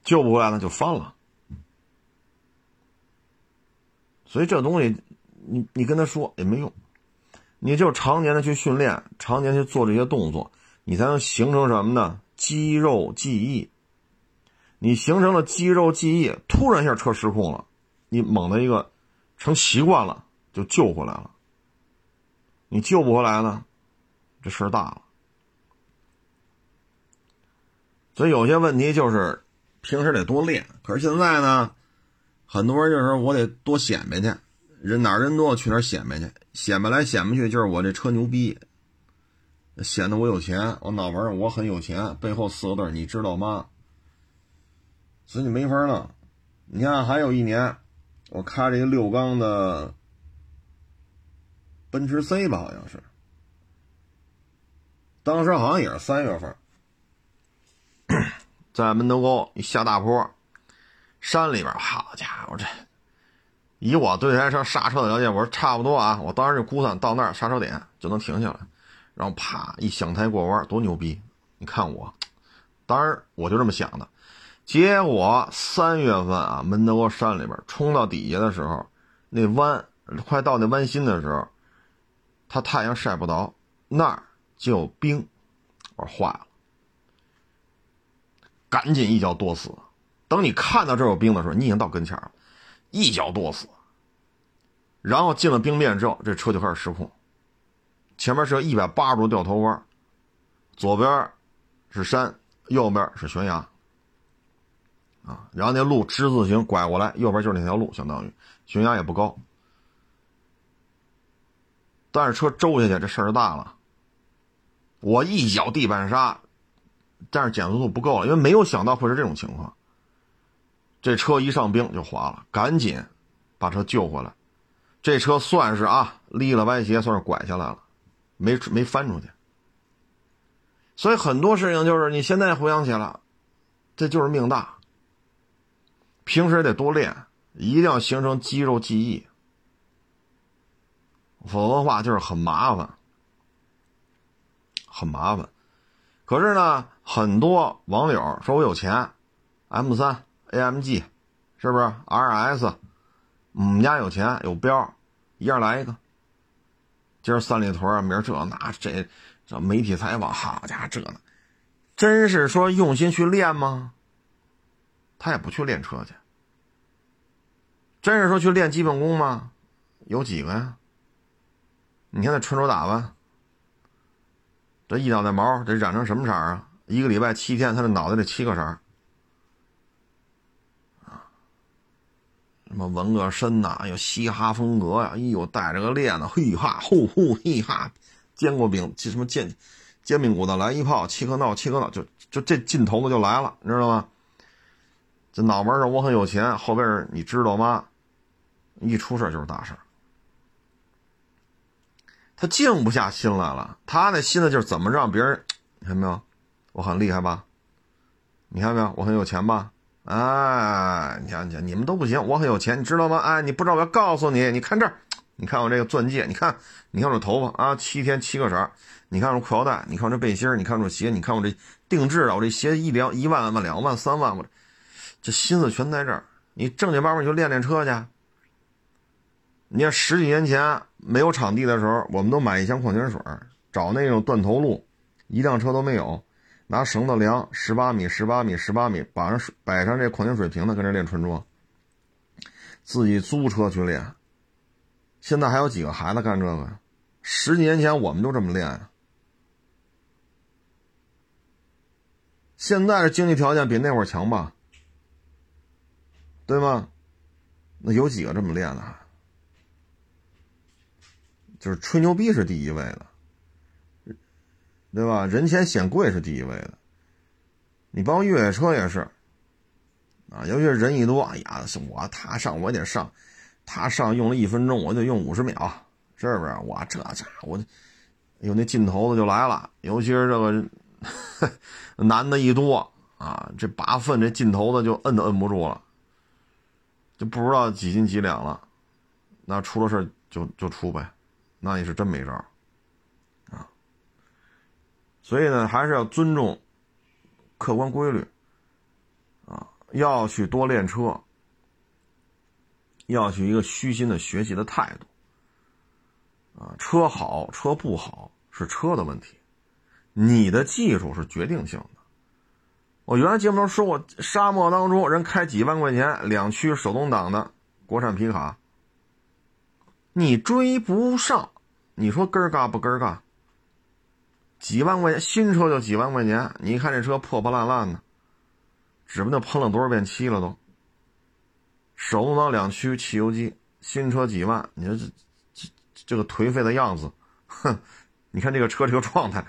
救不回来了，就翻了。所以这东西，你你跟他说也没用，你就常年的去训练，常年去做这些动作，你才能形成什么呢？肌肉记忆。你形成了肌肉记忆，突然一下车失控了，你猛的一个成习惯了，就救回来了。你救不回来呢，这事大了。所以有些问题就是平时得多练，可是现在呢？很多人就是我得多显摆去，人哪人多去哪显摆去，显摆来显摆去就是我这车牛逼，显得我有钱，我脑门上我很有钱，背后四个字你知道吗？所以你没法弄。你看还有一年，我开着一个六缸的奔驰 C 吧，好像是，当时好像也是三月份，在门头沟一下大坡。山里边，好家伙，这以我对这台车刹车的了解，我说差不多啊。我当时就估算到那儿刹车点就能停下来，然后啪一响胎过弯，多牛逼！你看我，当然我就这么想的。结果三月份啊，门头沟山里边冲到底下的时候，那弯快到那弯心的时候，它太阳晒不着，那儿就有冰。我说坏了，赶紧一脚跺死。等你看到这有冰的时候，你已经到跟前了，一脚跺死。然后进了冰面之后，这车就开始失控。前面是个一百八十度掉头弯，左边是山，右边是悬崖。啊，然后那路之字形拐过来，右边就是那条路，相当于悬崖也不高。但是车周下去，这事儿大了。我一脚地板刹，但是减速度不够了，因为没有想到会是这种情况。这车一上冰就滑了，赶紧把车救回来。这车算是啊，立了歪斜，算是拐下来了，没没翻出去。所以很多事情就是你现在回想起来，这就是命大。平时得多练，一定要形成肌肉记忆，否则的话就是很麻烦，很麻烦。可是呢，很多网友说我有钱，M 三。AMG，是不是 RS？我们家有钱有标，一样来一个。今儿三里屯明儿这那这这媒体采访，好家伙，这呢，真是说用心去练吗？他也不去练车去。真是说去练基本功吗？有几个呀？你看那穿着打扮，这一脑袋毛得染成什么色啊？一个礼拜七天，他的脑袋得七个色儿。什么纹个身呐？哎呦，嘻哈风格呀！哎呦，带着个链子，嘿哈，呼呼嘿哈，煎过饼，什么煎煎饼果子来一炮，七颗闹七颗闹，就就这劲头子就来了，你知道吗？这脑门上我很有钱，后边你知道吗？一出事就是大事儿他静不下心来了，他那心思就是怎么让别人，你看没有？我很厉害吧？你看没有？我很有钱吧？哎，你看，你你们都不行，我很有钱，你知道吗？哎，你不知道，我要告诉你，你看这儿，你看我这个钻戒，你看，你看我这头发啊，七天七个色儿你看我裤腰带，你看我这背心你看我这鞋，你看我这定制的，我这鞋一两一万万两万三万，我这心思全在这儿。你正经八百就练练车去。你看十几年前没有场地的时候，我们都买一箱矿泉水，找那种断头路，一辆车都没有，拿绳子量十八米、十八米、十八米，把上摆上这矿泉水瓶子，跟这练纯装。自己租车去练。现在还有几个孩子干这个？十几年前我们就这么练。现在的经济条件比那会儿强吧？对吗？那有几个这么练的？就是吹牛逼是第一位的，对吧？人前显贵是第一位的。你包括越野车也是，啊，尤其是人一多，哎呀，我他上我也得上，他上用了一分钟，我就用五十秒，是不是？我这家伙，我，有那劲头子就来了，尤其是这个 男的一多啊，这八分这劲头子就摁都摁不住了，就不知道几斤几两了，那出了事就就出呗。那你是真没招啊！所以呢，还是要尊重客观规律啊，要去多练车，要去一个虚心的学习的态度啊。车好车不好是车的问题，你的技术是决定性的。我原来节目中说过，沙漠当中人开几万块钱两驱手动挡的国产皮卡。你追不上，你说根儿嘎不根儿嘎？几万块钱新车就几万块钱，你看这车破破烂烂的，指不定喷了多少遍漆了都。手动挡两驱汽油机，新车几万，你说这这这个颓废的样子，哼！你看这个车这个状态，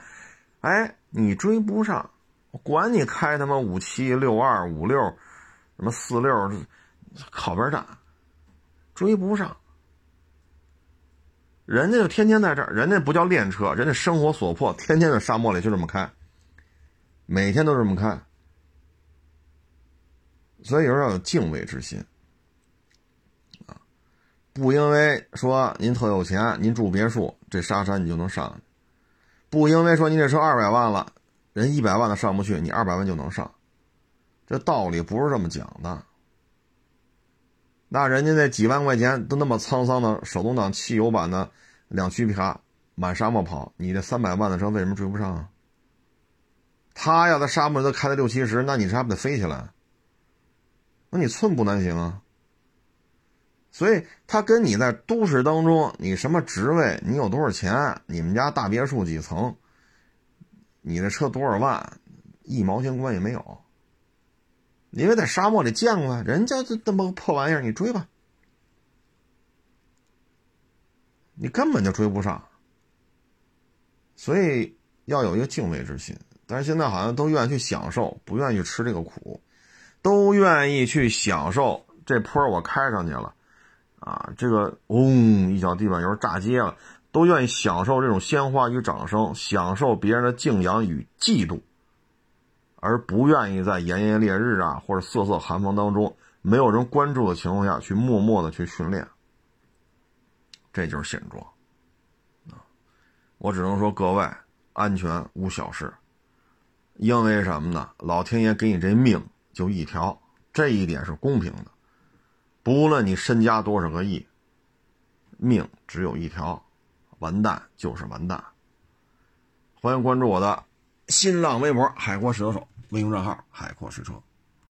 哎，你追不上，我管你开他妈五七六二五六，什么四六，靠边站，追不上。人家就天天在这儿，人家不叫练车，人家生活所迫，天天在沙漠里就这么开，每天都这么开，所以有时候要有敬畏之心，啊，不因为说您特有钱，您住别墅，这沙山你就能上；不因为说您这车二百万了，人一百万的上不去，你二百万就能上，这道理不是这么讲的。那人家那几万块钱都那么沧桑的手动挡汽油版的两驱皮卡满沙漠跑，你这三百万的车为什么追不上啊？他要在沙漠里都开到六七十，那你这还不得飞起来？那你寸步难行啊！所以他跟你在都市当中，你什么职位，你有多少钱，你们家大别墅几层，你的车多少万，一毛钱关系没有。因为在沙漠里见过，人家这这么个破玩意儿，你追吧，你根本就追不上。所以要有一个敬畏之心。但是现在好像都愿意去享受，不愿意去吃这个苦，都愿意去享受这坡我开上去了，啊，这个嗡一脚地板油炸街了，都愿意享受这种鲜花与掌声，享受别人的敬仰与嫉妒。而不愿意在炎炎烈日啊，或者瑟瑟寒风当中，没有人关注的情况下去默默的去训练，这就是现状啊！我只能说各位，安全无小事。因为什么呢？老天爷给你这命就一条，这一点是公平的。不论你身家多少个亿，命只有一条，完蛋就是完蛋。欢迎关注我的新浪微博“海阔试车手”。微信账号：海阔试车。